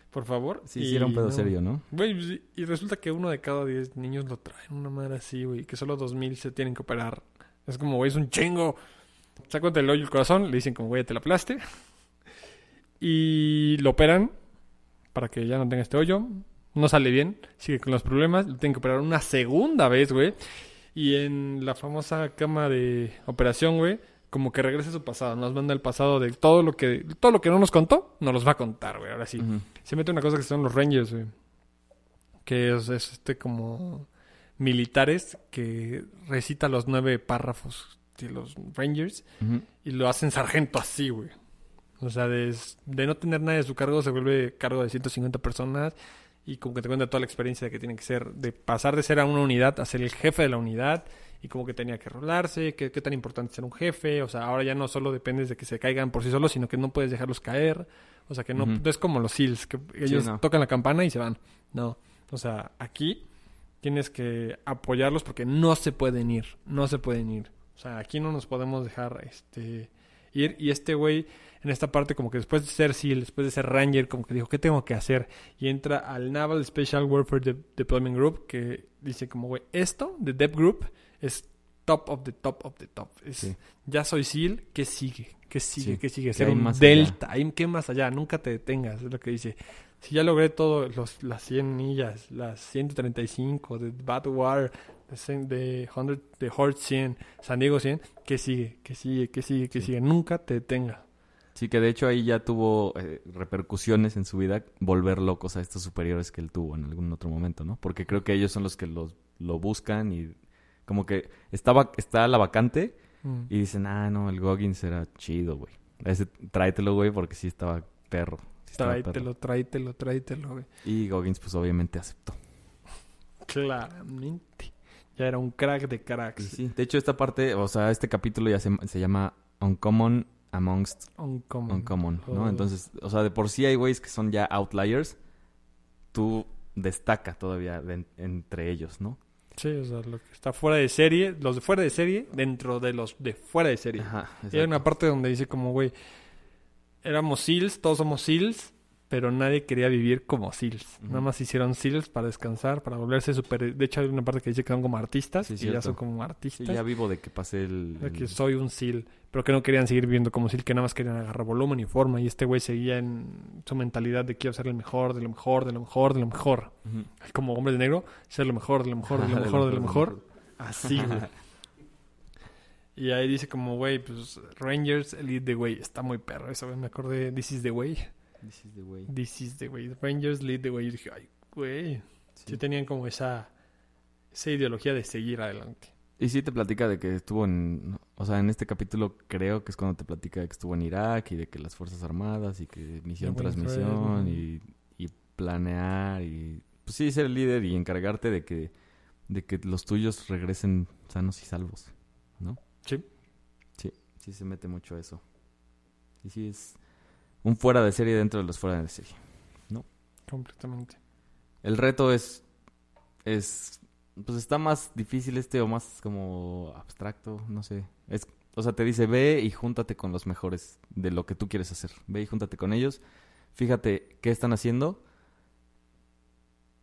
por favor. Sí, Y sí era un pedo no. serio, ¿no? Güey, y- resulta que uno de cada 10 niños lo traen una madre así, güey, que solo 2000 se tienen que operar. Es como, güey, es un chingo. Cuenta el hoyo el corazón, le dicen como, güey, te la aplaste. Y lo operan para que ya no tenga este hoyo. No sale bien, sigue con los problemas, lo tienen que operar una segunda vez, güey. Y en la famosa cama de operación, güey, como que regresa a su pasado, nos manda el pasado de todo lo que todo lo que no nos contó, nos los va a contar, güey, ahora sí. Se mete una cosa que son los Rangers, güey. Que es, es este como militares que recita los nueve párrafos de los Rangers y lo hacen sargento así, güey. O sea, de, de no tener nadie a su cargo se vuelve cargo de 150 personas y como que te cuenta toda la experiencia de que tiene que ser, de pasar de ser a una unidad a ser el jefe de la unidad y como que tenía que rolarse, que- qué tan importante ser un jefe, o sea, ahora ya no solo dependes de que se caigan por sí solos, sino que no puedes dejarlos caer, o sea, que no, es como los SEALs, que ellos no. tocan la campana y se van, no, o sea, aquí tienes que apoyarlos porque no se pueden ir, no se pueden ir, o sea, aquí no nos podemos dejar, este, ir, y este güey en esta parte como que después de ser SEAL, después de ser Ranger, como que dijo, ¿qué tengo que hacer? Y entra al Naval Special Warfare De- Deployment Group, que dice como, güey, esto de Dep Group es top of the top of the top. Es, Sí. Ya soy SEAL, ¿qué sigue? ¿Qué sigue? Sí. ¿Qué sigue? ¿Qué Ser un allá? delta. ¿Hay ¿Qué más allá? Nunca te detengas, es lo que dice. Si ya logré todo, los, las 100 millas, las 135 de de, cien- de 100, de Hort 100, San Diego 100, ¿qué sigue? ¿Qué sigue? ¿Qué sigue? ¿Qué Sí. sigue? Nunca te detengas. Sí, que de hecho ahí ya tuvo eh, repercusiones en su vida volver locos a estos superiores que él tuvo en algún otro momento, ¿no? Porque creo que ellos son los que los, lo buscan y como que estaba, está la vacante Mm. y dicen, ah, no, el Goggins era chido, güey. Ese, tráetelo, güey, porque sí estaba perro. sí estaba perro". Tráetelo, tráetelo, güey. Y Goggins, pues obviamente aceptó. Claramente. Ya era un crack de cracks. sí, de hecho esta parte, o sea, este capítulo ya se, se llama Uncommon Amongst Uncommon. Uncommon, ¿no? Oh. Entonces, o sea, de por sí hay güeyes que son ya outliers. Tú destaca todavía de- entre ellos, ¿no? Sí, o sea, lo que está fuera de serie, los de fuera de serie, dentro de los de fuera de serie. Ajá, Y hay una parte donde dice como, güey, éramos SEALs, todos somos SEALs, pero nadie quería vivir como SEALs. Nada más hicieron SEALs para descansar, para volverse super... De hecho, hay una parte que dice que son como artistas, Sí, y ya cierto. son como Sí, artistas. ya vivo de que pasé el... de que soy un SEAL, pero que no querían seguir viviendo como SEAL, que nada más querían agarrar volumen y forma. Y este güey seguía en su mentalidad de quiero ser el mejor, de lo mejor, de lo mejor, de lo mejor. Como hombre de negro, ser lo mejor, de lo mejor, de lo mejor, de lo mejor. Así, güey. Y ahí dice como, güey, pues Rangers lead the way. Está muy perro eso, güey. Me acordé, this is the way. This is the way. This is the way. Rangers lead the way. Y dije, ay, güey. Sí. Sí. tenían como esa, esa ideología de seguir adelante. Y sí te platica de que estuvo en... O sea, en este capítulo creo que es cuando te platica de que estuvo en Irak y de que las Fuerzas Armadas y que misión tras misión y, y planear y... Pues sí, ser el líder y encargarte de que, de que los tuyos regresen sanos y salvos, ¿no? Sí. Sí, sí se mete mucho a eso. Y sí es un fuera de serie dentro de los fuera de serie. Completamente. El reto es. es. Pues está más difícil este o más como abstracto, no sé. Es, o sea, te dice ve y júntate con los mejores de lo que tú quieres hacer. Ve y júntate con ellos. Fíjate qué están haciendo.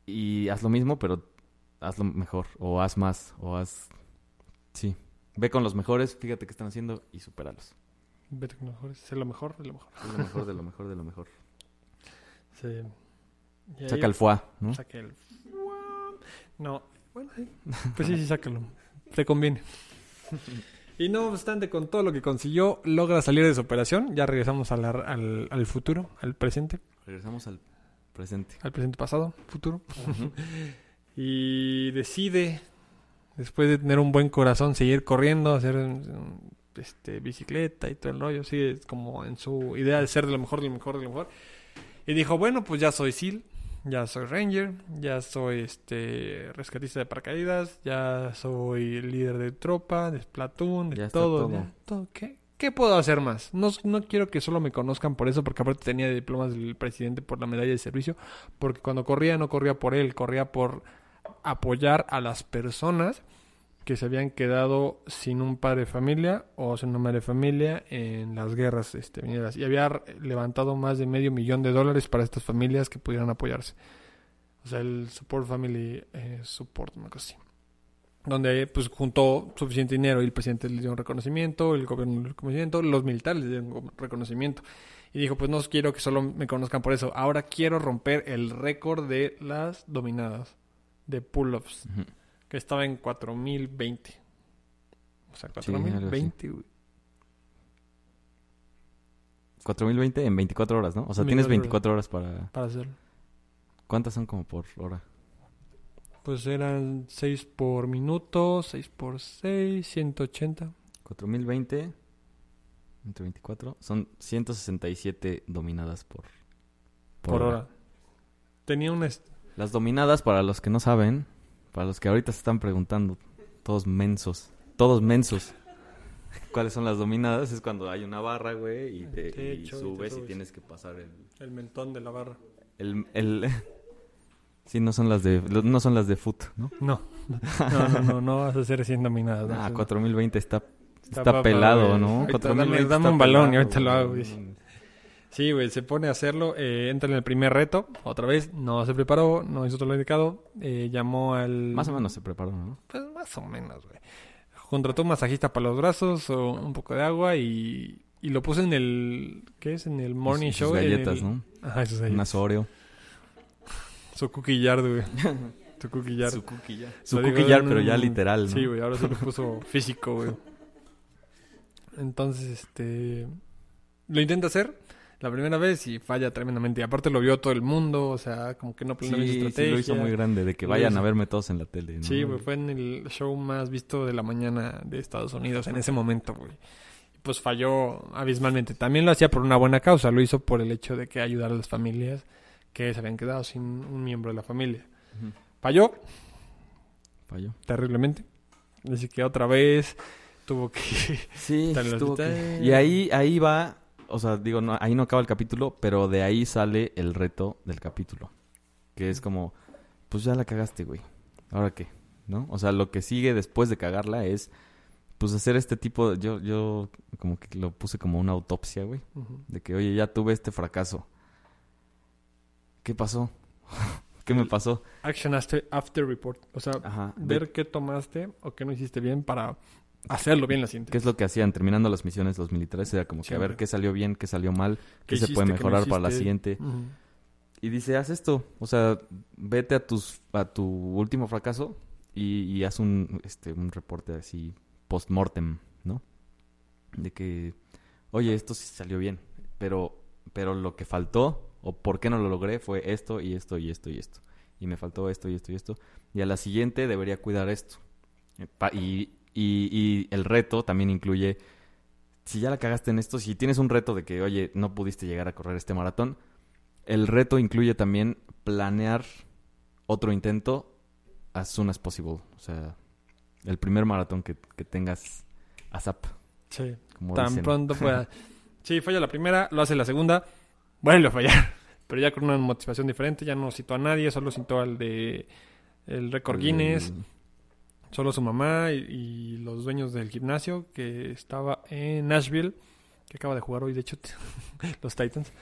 Y haz lo mismo, pero hazlo mejor. O haz más. O haz. Sí. Ve con los mejores, fíjate qué están haciendo y supéralos. Vete con los mejores. Ser lo mejor de lo mejor. Es lo mejor de lo mejor de lo mejor. Sí. Y ahí- Saca el foie, ¿no? Saca el... No. Bueno, sí. Pues sí, sí, sácalo. Te conviene. Y no obstante, con todo lo que consiguió, logra salir de su operación. Ya regresamos a la- al, al futuro, al presente, Regresamos al presente. al presente pasado, futuro. y decide, después de tener un buen corazón, seguir corriendo, hacer este, bicicleta y todo el rollo. Sigue como en su idea de ser de lo mejor, de lo mejor, de lo mejor. Y dijo, bueno, pues ya soy SEAL, ya soy Ranger, ya soy este rescatista de paracaídas, ya soy líder de tropa, de platoon, de Ya todo. todo. ya todo. ¿Qué, ¿Qué puedo hacer más? No, no quiero que solo me conozcan por eso, porque aparte tenía diplomas del presidente por la medalla de servicio, porque cuando corría no corría por él, corría por apoyar a las personas que se habían quedado sin un padre de familia o sin una madre de familia en las guerras este, venideras. Y había levantado más de medio millón de dólares para estas familias que pudieran apoyarse. O sea, el Support Family eh, Support, una cosa así. Donde pues juntó suficiente dinero y el presidente le dio un reconocimiento, el gobierno le dio un reconocimiento, los militares le dieron un reconocimiento. Y dijo, pues no quiero que solo me conozcan por eso. Ahora quiero romper el récord de las dominadas de pull-ups Ujú. Que estaba en 4020. O sea, Sí, algo así. 4020, güey. 4020 en 24 horas, ¿no? O sea, 24 tienes horas. 24 horas para... Para hacerlo. ¿Cuántas son como por hora? Pues eran 6 por minuto, 6 por 6, 180 4020 entre 24 son 167 dominadas por, por, hora. Tenía un... est- Las dominadas, para los que no saben, para los que ahorita se están preguntando, todos mensos, todos mensos. ¿Cuáles son las dominadas? Es cuando hay una barra, güey, y, te, y y subes y tienes que pasar el... El mentón de la barra. el, el- sí, no son las de no son las de foot, ¿no? No. No, no, no, no vas a hacer 100 dominadas. ¿no? Ah, Sí. 4020 está, está, pa- pelado. ¿no? Ahorita 4020 dame- dame está un balón y ahorita lo hago, güey. Sí, güey, se pone a hacerlo. eh, entra en el primer reto. Otra vez, no se preparó, no hizo todo lo indicado. eh, llamó al... Más o menos se preparó, ¿no? Pues más o menos, güey. contrató un masajista para los brazos, o un poco de agua y, y lo puso en el, ¿qué es? En el morning Sus- sus show. en galletas, el- ¿no? Ajá, sus galletas. Unas Oreo. Su cookie yard, güey. Su cookie yard. Su cookie. Su digo pero ya literal, ¿no? Sí, güey, ahora se lo puso físico, güey. Entonces, este... Lo intenta hacer la primera vez y falla tremendamente. Y aparte lo vio todo el mundo, o sea, como que no planeó Sí, sí, estrategia. lo hizo muy grande, de que vayan a verme todos en la tele. ¿no? Sí, güey, fue en el show más visto de la mañana de Estados Unidos en ese momento, güey. Pues falló abismalmente. También lo hacía por una buena causa, lo hizo por el hecho de que ayudar a las familias que se habían quedado sin un miembro de la familia. Falló Falló. terriblemente. Así que otra vez tuvo que... Sí, hospital. que- Y ahí, ahí va, o sea, digo, no, ahí no acaba el capítulo, pero de ahí sale el reto del capítulo. Que es como, pues ya la cagaste, güey. ¿Ahora qué? ¿No? O sea, lo que sigue después de cagarla es, pues hacer este tipo, de- yo, yo como que lo puse como una autopsia, güey. De que, oye, ya tuve este fracaso. ¿Qué pasó? ¿Qué me pasó? Action after, after report. O sea, Ajá. ver Ver qué tomaste o qué no hiciste bien para hacerlo bien la siguiente. qué es lo que hacían terminando las misiones los militares. Era como que a ver qué salió bien, qué salió mal, qué, ¿Qué se puede no mejorar para la siguiente. Y dice, haz esto. O sea, vete a tus a tu último fracaso y, y haz un, este, un reporte así post-mortem, ¿no? De que, oye, esto sí salió bien, pero, pero lo que faltó, o por qué no lo logré, fue esto y esto y esto y esto. Y me faltó esto y esto y esto. Y a la siguiente debería cuidar esto. Eh, Y, y, y el reto también incluye, si ya la cagaste en esto, si tienes un reto de que, oye, no pudiste llegar a correr este maratón, el reto incluye también planear otro intento as soon as possible. O sea, el primer maratón que, que tengas ASAP, Sí. como Tan dicen. pronto pueda. Sí, falla la primera, lo hace la segunda, a fallar. Pero ya con una motivación diferente, ya no citó a nadie, solo citó al de el récord Guinness, El- solo su mamá y, y los dueños del gimnasio que estaba en Nashville, que acaba de jugar hoy, de hecho, los Titans,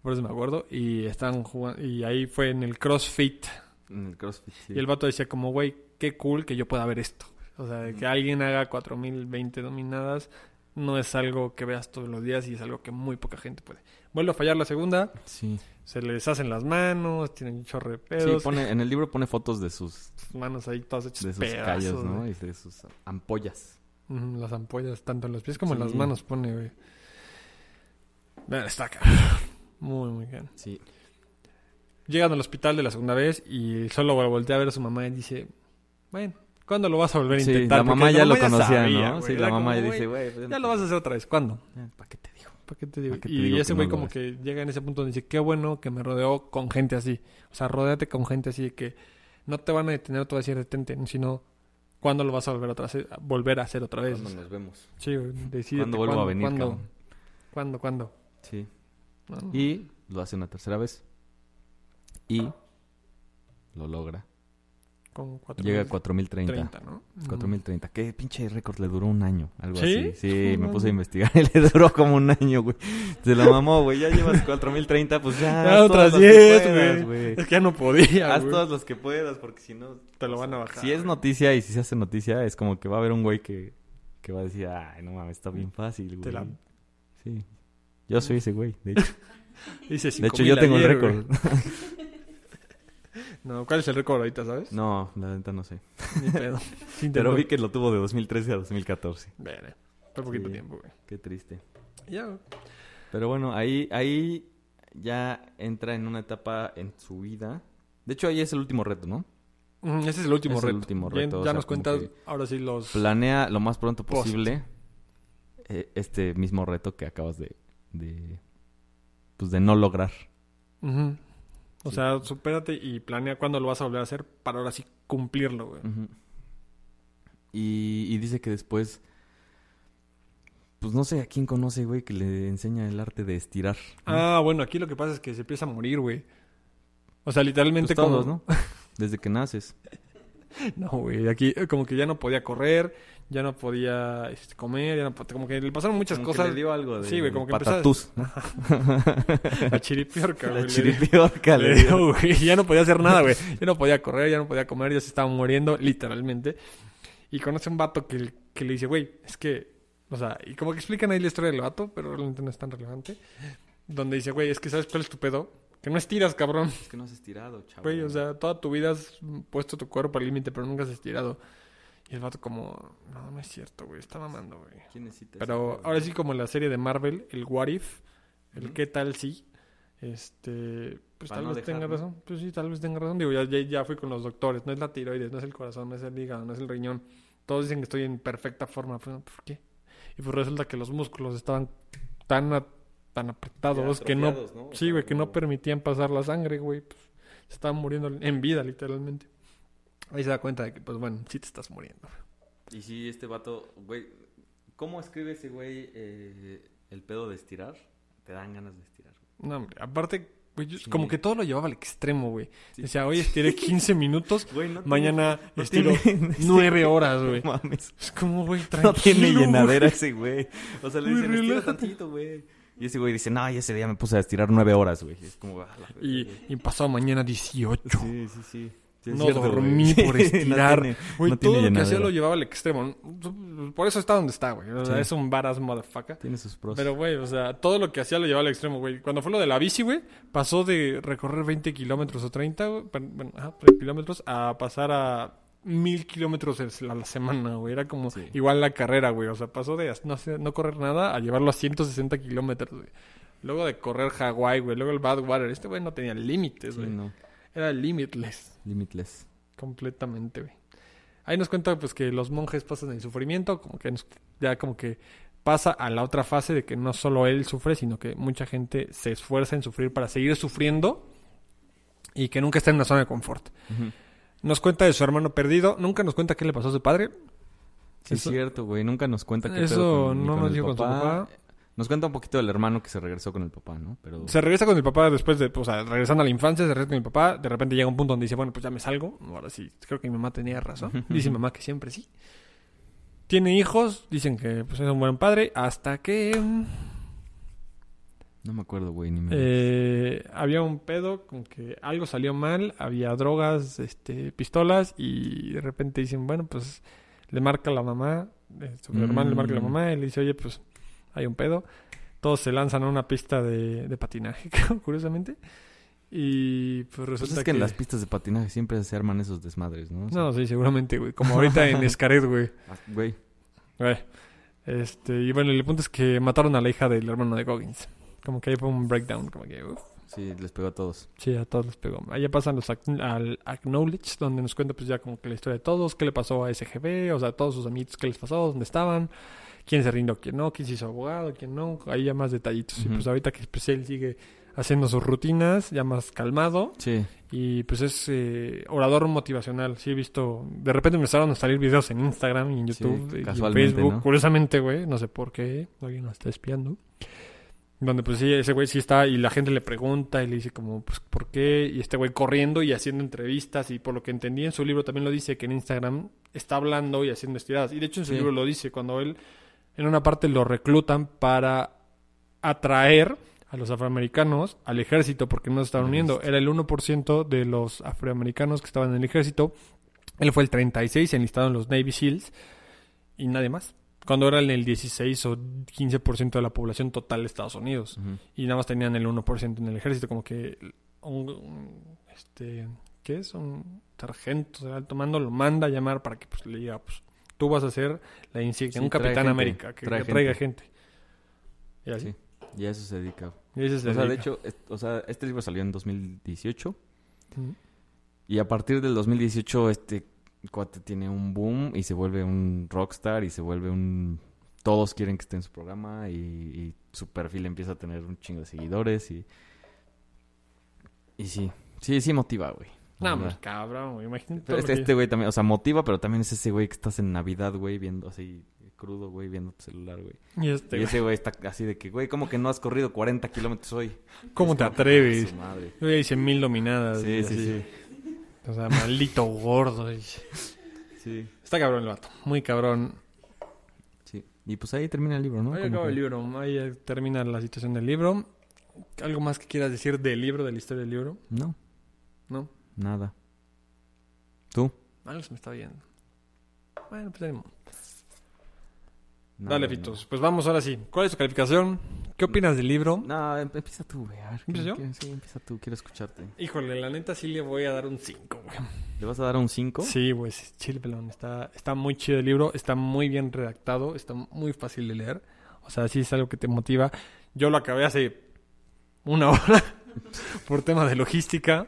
por eso me acuerdo, y están jugando, y ahí fue en el CrossFit, en el CrossFit, sí. y el vato decía como, güey, qué cool que yo pueda ver esto. O sea, que alguien haga 4020 dominadas no es algo que veas todos los días y es algo que muy poca gente puede. Vuelve a fallar la segunda, Sí. se les hacen las manos, tienen un chorro de Sí, pedos, pone, en el libro pone fotos de sus, sus manos ahí todas hechas de sus pedazos, callos, ¿no? güey. Y de sus ampollas. Las ampollas, tanto en los pies como en las Sí. manos pone, güey. Está acá. Muy, muy bien. Sí. Llegan al hospital de la segunda vez y solo voltea a ver a su mamá y dice, bueno, ¿cuándo lo vas a volver a Sí, intentar? la Porque mamá ya lo conocía, sabía, ¿no? Sí, la mamá como, dice, güey, pues, Ya lo vas a hacer otra vez. ¿Cuándo? ¿Para qué te digo? ¿Para qué te digo? ¿Para qué te y digo ese que güey no como que llega en ese punto donde dice, qué bueno que me rodeó con gente así. O sea, rodéate con gente así de que no te van a detener, te va a decir detente, sino ¿cuándo lo vas a volver, otra vez, a volver a hacer otra vez? Cuando nos vemos. Sí, decídete, ¿Cuándo vuelvo a venir, ¿Cuándo? cabrón? ¿Cuándo? ¿Cuándo? Sí. No. Y lo hace una tercera vez. Y lo logra. Con cuatro Llega a mil 4030. treinta, ¿no? 4030. ¿Qué pinche récord le duró un año? Algo ¿Sí? así. Sí, me puse a investigar y le duró como un año, güey. Se la mamó, güey. Ya llevas 4030, pues ya. Ya haz otras todas las que 10, puedas, güey. Es que ya no podía, Haz güey. todas las que puedas, porque si no. Te lo van a bajar. Si es noticia y si se hace noticia, es como que va a haber un güey que, que va a decir, ay, no mames, está bien fácil, güey. Te la- Sí. Yo soy ese güey, de hecho. Dice De hecho, yo 5000 tengo el récord. No, ¿cuál es el récord ahorita, sabes? No, la neta no sé. Ni pedo. Pero vi que lo tuvo de 2013 a 2014. Vere, Fue poquito Sí. tiempo, güey. Qué triste. Ya. Pero bueno, ahí, ahí ya entra en una etapa en su vida. De hecho, ahí es el último reto, ¿no? Mm, Ese es el último Es el reto. último Ya- reto, Ya, o sea, nos cuentas, ahora sí, los... Planea lo más pronto Post. posible eh, este mismo reto que acabas de, de pues de no lograr. Ujú. O Sí. sea, supérate y planea cuándo lo vas a volver a hacer para ahora sí cumplirlo, güey. Y, y dice que después, pues no sé a quién conoce, güey, que le enseña el arte de estirar. ¿no? Ah, bueno, aquí lo que pasa es que se empieza a morir, güey. O sea, literalmente Pues como... todos, ¿no? Desde que naces. No, güey, aquí como que ya no podía correr, ya no podía este, comer, ya no como que le pasaron muchas Como que cosas. le dio algo de Sí, güey, como que empezó a- patatús. La chiripiorca, güey. La le- chiripiorca le le dio. güey, Ya no podía hacer nada, güey. Ya no podía correr, ya no podía comer, ya se estaba muriendo, literalmente. Y conoce a un vato que, que le dice, güey, es que, o sea, y como que explican ahí la historia del vato, pero realmente no es tan relevante. Donde dice, güey, es que ¿sabes cuál es tu pedo? Que no estiras, cabrón. Es que no has estirado, chavo. Güey, o sea, toda tu vida has puesto tu cuerpo al límite, pero nunca has estirado. Y el vato como, no, no es cierto, güey, está mamando, güey. ¿Quién necesita Pero ahora sí, como en la serie de Marvel, el What If, el qué tal si, este, pues Para tal no vez tenga razón. Pues sí, tal vez tenga razón. Digo, ya, ya, ya fui con los doctores, no es la tiroides, no es el corazón, no es el hígado, no es el riñón. Todos dicen que estoy en perfecta forma. Pues, ¿Por qué? Y pues resulta que los músculos estaban tan, a- tan apretados que no, ¿no? Sí, güey, que no permitían pasar la sangre, güey. Pues, se estaban muriendo en vida, literalmente. Ahí se da cuenta de que, pues bueno, sí te estás muriendo. Y sí, este vato, güey, ¿cómo escribe ese güey eh, el pedo de estirar? Te dan ganas de estirar. güey. No, hombre, aparte, güey, yo- Sí. como que todo lo llevaba al extremo, güey. Sí. Decía, hoy estiré 15 minutos, Güey, no tiene- mañana no estiro tiene- 9 horas, güey. No mames. Es como, güey, No tranquilo. tiene güey. llenadera ese güey. O sea, le Güey, dicen, estira relájate". tantito, güey. Y ese güey dice, no, y ese día me puse a estirar nueve horas, güey. Es como, ah, la Y, güey. y pasado mañana 18. Sí, sí, sí. Sí, no cierto, dormí güey. por No estirar. tiene- Güey, no todo tiene lo que hacía lo llevaba al extremo. Por eso está donde está, güey. O sea, Sí. es un badass motherfucker. Tiene sus pros. Pero, güey, o sea, todo lo que hacía lo llevaba al extremo, güey. Cuando fue lo de la bici, güey, pasó de recorrer 20 kilómetros o 30, güey, bueno, ajá, 30 kilómetros, a pasar a mil kilómetros a la semana, güey. Era como Sí. igual la carrera, güey. O sea, pasó de no, hacer- no correr nada a llevarlo a 160 kilómetros, güey. Luego de correr Hawái, güey. Luego el Badwater. Este güey no tenía límites, güey. no. Era limitless. Limitless. Completamente, güey. Ahí nos cuenta pues que los monjes pasan el sufrimiento, como que nos- ya como que pasa a la otra fase de que no solo él sufre, sino que mucha gente se esfuerza en sufrir para seguir sufriendo y que nunca está en una zona de confort. Nos cuenta de su hermano perdido, nunca nos cuenta qué le pasó a su padre. Sí, Eso- es cierto, güey. Nunca nos cuenta qué Eso pedo con, no con nos dijo con su papá. Nos cuenta un poquito del hermano que se regresó con el papá, ¿no? Pero... Se regresa con el papá después de, o sea, regresando a la infancia, se regresa con el papá, de repente llega un punto donde dice, bueno, pues ya me salgo, ahora sí, creo que mi mamá tenía razón, dice mi mamá que siempre sí. Tiene hijos, dicen que pues es un buen padre, hasta que mm, No me acuerdo, güey, ni me... eh, había un pedo con que algo salió mal, había drogas, este, pistolas y de repente dicen, bueno, pues le marca la mamá, eh, su hermano le marca a la Mm. mamá y le dice, oye, pues hay un pedo. Todos se lanzan a una pista de, de patinaje, curiosamente. Y pues Pues resulta es que en las pistas de patinaje siempre se arman esos desmadres, ¿no? O sea, No, sí, seguramente, güey. Como ahorita en Escaret, güey. ah, Güey, Güey. Este, y bueno, el punto es que mataron a la hija del hermano de Goggins. Como que ahí fue un breakdown, como que, uf. sí, les pegó a todos. Sí, a todos les pegó. Allá pasan los al Acknowledge, donde nos cuenta pues ya como que la historia de todos, qué le pasó a SGB, o sea, a todos sus amiguitos, qué les pasó, dónde estaban, quién se rindió, quién no, quién se hizo abogado, quién no, ahí ya más detallitos. Y pues ahorita que pues, él sigue haciendo sus rutinas, ya más calmado, Sí, y pues es eh, orador motivacional. Sí he visto, de repente empezaron a salir videos en Instagram y en Sí, YouTube y en casualmente, Facebook, ¿no? curiosamente, güey, no sé por qué, alguien nos está espiando. Donde pues sí, ese güey sí está y la gente le pregunta y le dice como, pues, ¿por qué? Y este güey corriendo y haciendo entrevistas y por lo que entendí en su libro también lo dice que en Instagram está hablando y haciendo estiradas. Y de hecho en su Sí. libro lo dice, cuando él en una parte lo reclutan para atraer a los afroamericanos al ejército porque no se estaban uniendo. Era el 1% de los afroamericanos que estaban en el ejército. Él fue el 36 enlistado en los Navy SEALs y nadie más. Cuando eran el 16 o 15% de la población total de Estados Unidos. Y nada más tenían el 1% en el ejército. Como que un, un- este, ¿qué es? Un sargento de alto mando lo manda a llamar para que pues, le diga, pues tú vas a ser la insignia, Sí, un capitán América que, trae que traiga gente. gente. Y así. Sí, y a eso se dedica. Y O sea, de hecho, es- o sea, este libro salió en 2018 Ujú. y a partir del 2018 este cuate tiene un boom y se vuelve un rockstar y se vuelve un... Todos quieren que esté en su programa y, y su perfil empieza a tener un chingo de seguidores y... Y sí, sí, sí motiva, güey. No, pues cabrón. Imagínate. Pero este, que- este güey también, o sea, motiva, pero también es ese güey que estás en Navidad, güey, viendo así crudo, güey, viendo tu celular, güey. Y este, y güey. ese güey está así de que, güey, ¿cómo que no has corrido 40 kilómetros hoy? ¿Cómo Es te como, atreves? "Ah, su madre". Yo ya hice mil dominadas. Sí, sí, así. sí. O sea, maldito gordo. Sí, Está cabrón el vato. Muy cabrón. sí. Y pues ahí termina el libro, ¿no? Ahí acaba que- el libro. Ahí termina la situación del libro. ¿Algo más que quieras decir del libro, de la historia del libro? ¿No? Nada. ¿Tú? Algo se me está viendo. Bueno, pues ánimo. Dale, no. Fitos. Pues vamos ahora sí. ¿Cuál es tu calificación? ¿Qué opinas del libro? No, em- empieza tú, güey. A ver, ¿Empiezo yo? ¿qué- Sí, empieza tú, quiero escucharte. Híjole, la neta sí le voy a dar un 5, güey. ¿Le vas a dar un 5? Sí, güey, sí, chile pelón. Está, está muy chido el libro, está muy bien redactado, está muy fácil de leer. O sea, sí es algo que te motiva. Yo lo acabé hace una hora por tema de logística.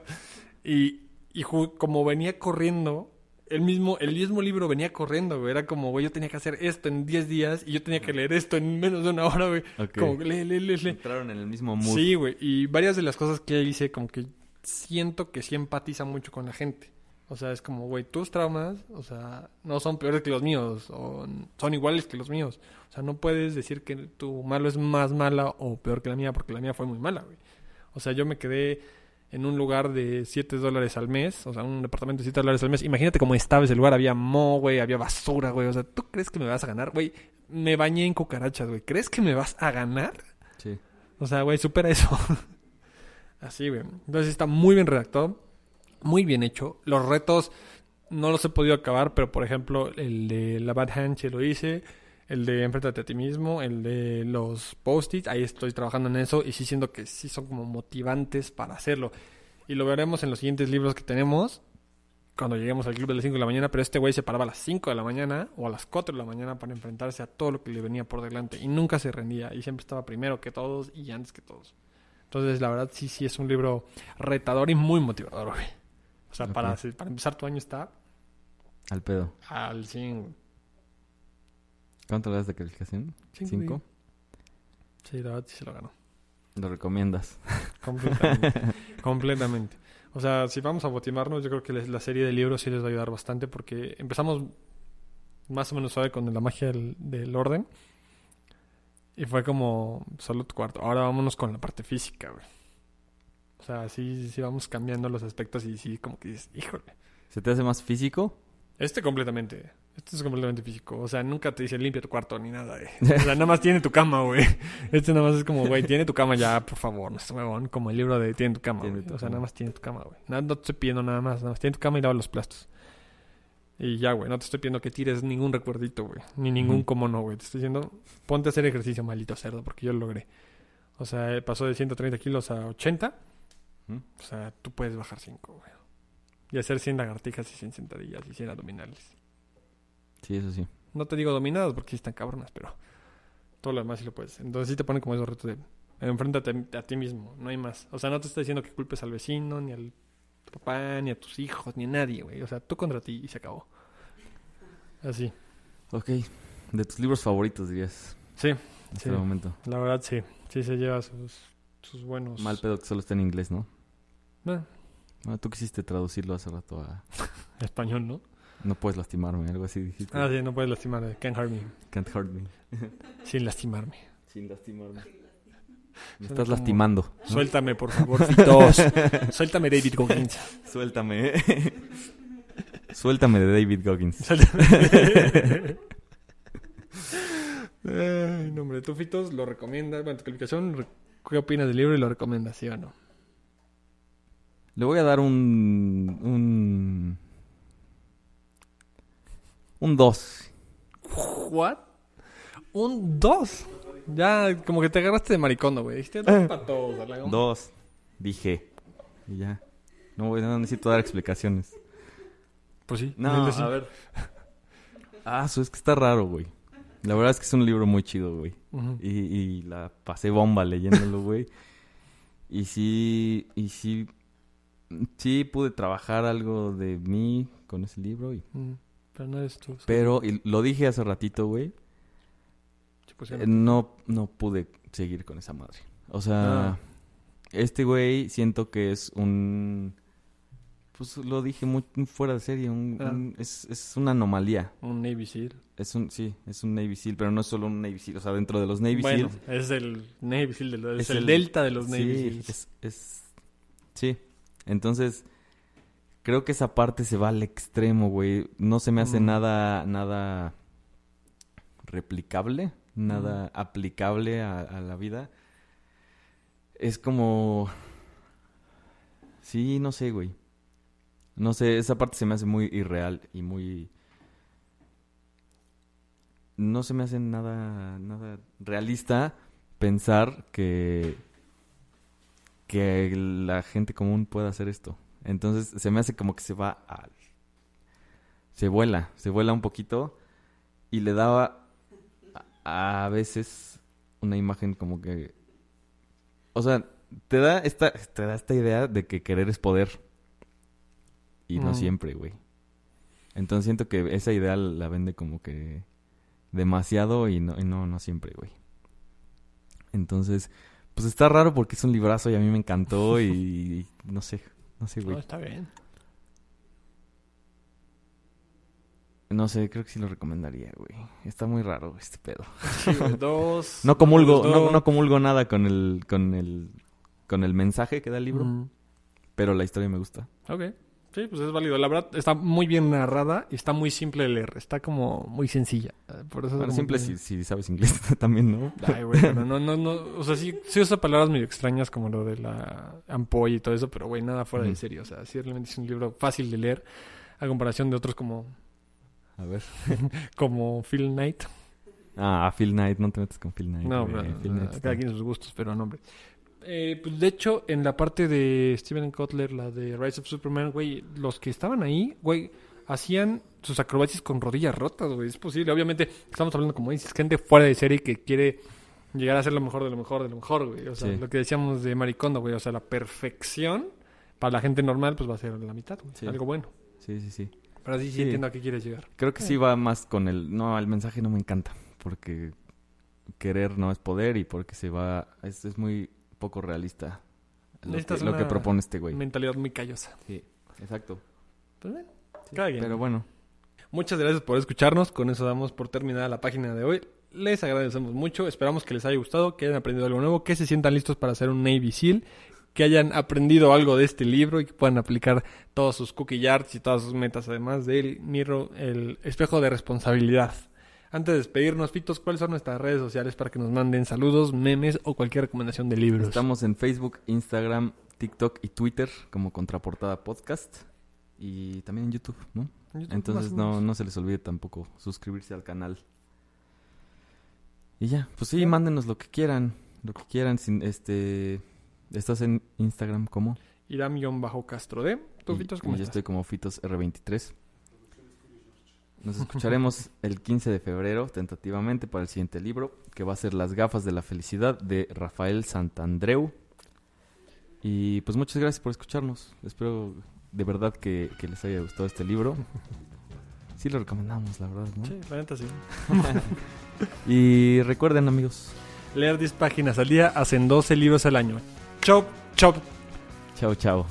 Y, y como venía corriendo, el mismo, el mismo libro venía corriendo, güey. Era como, güey, yo tenía que hacer esto en 10 días y yo tenía que leer esto en menos de una hora, güey. Como, lee, lee, lee, lee. Entraron en el mismo mood. Sí, güey. Y varias de las cosas que él dice, como que siento que sí empatiza mucho con la gente. O sea, es como, güey, tus traumas, o sea, no son peores que los míos, o son iguales que los míos. O sea, no puedes decir que tu malo es más mala o peor que la mía, porque la mía fue muy mala, güey. O sea, yo me quedé en un lugar de 7 dólares al mes, o sea, un departamento de 7 dólares al mes. Imagínate cómo estaba ese lugar, había mo, güey, había basura, güey. O sea, ¿tú crees que me vas a ganar? Güey, me bañé en cucarachas, güey. ¿Crees que me vas a ganar? Sí. O sea, güey, supera eso. Así, güey. Entonces está muy bien redactado, muy bien hecho. Los retos no los he podido acabar, pero por ejemplo, el de la Bad Hand sí lo hice. El de Enfréntate a ti mismo, el de los post-its, ahí estoy trabajando en eso y sí siento que sí son como motivantes para hacerlo. Y lo veremos en los siguientes libros que tenemos cuando lleguemos al club de las 5 de la mañana, pero este güey se paraba a las 5 de la mañana o a las 4 de la mañana para enfrentarse a todo lo que le venía por delante y nunca se rendía y siempre estaba primero que todos y antes que todos. Entonces, la verdad, sí, sí es un libro retador y muy motivador, güey. O sea, para, Ok. para empezar tu año está Al pedo. al 100, güey. ¿Cuánto le das de calificación? Cinco. Sí, la verdad sí se lo ganó. Lo recomiendas. Completamente. completamente. O sea, si vamos a motivarnos, yo creo que les- la serie de libros sí les va a ayudar bastante porque empezamos más o menos suave con la magia del, del orden. Y fue como solo tu cuarto. Ahora vámonos con la parte física, güey. O sea, sí, sí vamos cambiando los aspectos y sí, como que dices, híjole. ¿Se te hace más físico? Este completamente. Este es completamente físico. O sea, nunca te dice limpia tu cuarto ni nada, güey. O sea, nada más tiene tu cama, güey. Este nada más es como, güey, tiene tu cama ya, por favor. No huevón. Como el libro de tiene tu cama, güey. O sea, nada más tiene tu cama, güey. No te estoy pidiendo nada más. Nada más tiene tu cama y lava los plastos. Y ya, güey. No te estoy pidiendo que tires ningún recuerdito, güey. Ni ningún Ujú. cómo no, güey. Te estoy diciendo, ponte a hacer ejercicio, maldito cerdo, porque yo lo logré. O sea, eh, pasó de 130 kilos a 80. Ujú. O sea, tú puedes bajar 5, güey. Y hacer 100 lagartijas y 100 sentadillas y 100 abdominales. Sí, eso sí. No te digo dominadas porque sí están cabronas, pero todo lo demás sí lo puedes. Entonces sí te ponen como esos retos de enfréntate a ti mismo, no hay más. O sea, no te está diciendo que culpes al vecino, ni al papá, ni a tus hijos, ni a nadie, güey. O sea, tú contra ti y se acabó. Así. Ok. De tus libros favoritos, dirías. Sí, En Sí. este momento. la verdad sí. Sí se lleva sus, sus buenos... Mal pedo que solo está en inglés, ¿no? Eh, Ah, tú quisiste traducirlo hace rato a... español, ¿no? No puedes lastimarme, algo así dijiste. Ah, sí, no puedes lastimar. eh, Can't hurt me. Can't hurt me. Sin lastimarme. Sin lastimarme. Me estás como- lastimando. ¿no? Suéltame, por favor, Fitos. Suéltame, David Goggins. Suéltame. Suéltame de David Goggins. Suéltame. Ay, no, hombre, tú, Fitos, lo recomiendas. Bueno, tu calificación, ¿qué opinas del libro y lo recomiendas, sí o no? Le voy a dar un... Un... Un 2. ¿What? Un 2. Ya, como que te agarraste de maricondo, güey. Dijiste dos para todos, ¿verdad? 2. Dije. Y ya. No, necesito dar explicaciones. Pues sí. No, a ver. Ah, eso es que está raro, güey. La verdad es que es un libro muy chido, güey. Y, y la pasé bomba leyéndolo, güey. Y sí, y sí, sí pude trabajar algo de mí con ese libro. Y, Pero no eres tú. pero, y lo dije hace ratito, güey, pues, eh, no, no pude seguir con esa madre. O sea, Ah. este güey siento que es un... Pues lo dije muy, muy fuera de serie. un- Ah. un- es, es una anomalía. Un Navy Seal. Es un, sí, es un Navy SEAL, pero no es solo un Navy SEAL. O sea, dentro de los Navy bueno, SEALs es el Navy Seal, de los- es, Es el, el- delta de los Navy sí, Seals. es, es- sí. Entonces, creo que esa parte se va al extremo, güey. No se me hace Mm. nada, nada replicable, nada aplicable a, a la vida. Es como... Sí, no sé, güey. No sé, esa parte se me hace muy irreal y muy... no se me hace nada, nada realista pensar que, que la gente común pueda hacer esto. Entonces se me hace como que se va al... Se vuela, se vuela un poquito y le daba a, a veces una imagen como que... O sea, te da esta, te da esta idea de que querer es poder. Y no Mm. siempre, güey. Entonces siento que esa idea la vende como que demasiado y no, y no, no siempre, güey. Entonces, pues está raro porque es un librazo y a mí me encantó y, y no sé, no sé, No, güey. está bien. No sé, creo que sí lo recomendaría, güey. Está muy raro este pedo. Sí, dos. No comulgo, dos, no, no comulgo nada con el, con el, con el mensaje que da el libro, Mm. pero la historia me gusta. Ok. Sí, pues es válido. La verdad, está muy bien narrada y está muy simple de leer. Está como muy sencilla. Por eso Bueno, como simple si, si sabes inglés también, ¿no? Ay, güey, pero no, no, no. O sea, sí, sí usa palabras medio extrañas como lo de la ampolla y todo eso, pero, güey, nada fuera de serio. O sea, sí, realmente es un libro fácil de leer a comparación de otros como, A ver. como Phil Knight. Ah, Phil Knight, no te metas con Phil Knight. No, pero, Phil Knight cada está- quien sus gustos, pero no, hombre. Eh, pues de hecho, en la parte de Steven Kotler, la de Rise of Superman, güey, los que estaban ahí, güey, hacían sus acrobacias con rodillas rotas, güey. Es posible. Obviamente, estamos hablando, como dices, gente fuera de serie que quiere llegar a ser lo mejor de lo mejor de lo mejor, güey. O sea, Sí. lo que decíamos de Maricondo, güey. O sea, la perfección para la gente normal, pues va a ser la mitad, güey. Sí. Algo bueno. Sí, sí, sí. Pero sí, sí, Sí. entiendo a qué quieres llegar. Creo que sí va más con el... No, el mensaje no me encanta. Porque querer no es poder y porque se va... Es, es muy poco realista lo, que, lo que propone este güey. Mentalidad muy callosa. Sí, exacto. Pues bien, Sí, cada quien. Pero bueno, Muchas gracias por escucharnos. Con eso damos por terminada la página de hoy. Les agradecemos mucho. Esperamos que les haya gustado, que hayan aprendido algo nuevo, que se sientan listos para hacer un Navy SEAL, que hayan aprendido algo de este libro y que puedan aplicar todos sus cookie yards y todas sus metas, además del Miro, el espejo de responsabilidad. Antes de despedirnos, Fitos, ¿cuáles son nuestras redes sociales para que nos manden saludos, memes o cualquier recomendación de libros? estamos en Facebook, Instagram, TikTok y Twitter como Contraportada Podcast. Y también en YouTube, ¿no? YouTube, Entonces no, no se les olvide tampoco suscribirse al canal. Y ya, pues sí, Ya. mándenos lo que quieran, lo que quieran. Sin, este, ¿Estás en Instagram cómo? Iram-Castro D. ¿Tú, Y- Fitos, y cómo yo estás? estoy como Fitos R23. Nos escucharemos el 15 de febrero, tentativamente, para el siguiente libro, que va a ser Las gafas de la felicidad de Rafael Santandreu. Y pues muchas gracias por escucharnos. Espero de verdad que, que les haya gustado este libro. Sí lo recomendamos, la verdad, ¿no? Sí, la neta sí. Y recuerden, amigos. Leer 10 páginas al día hacen 12 libros al año. Chop, chop. Chao, chao.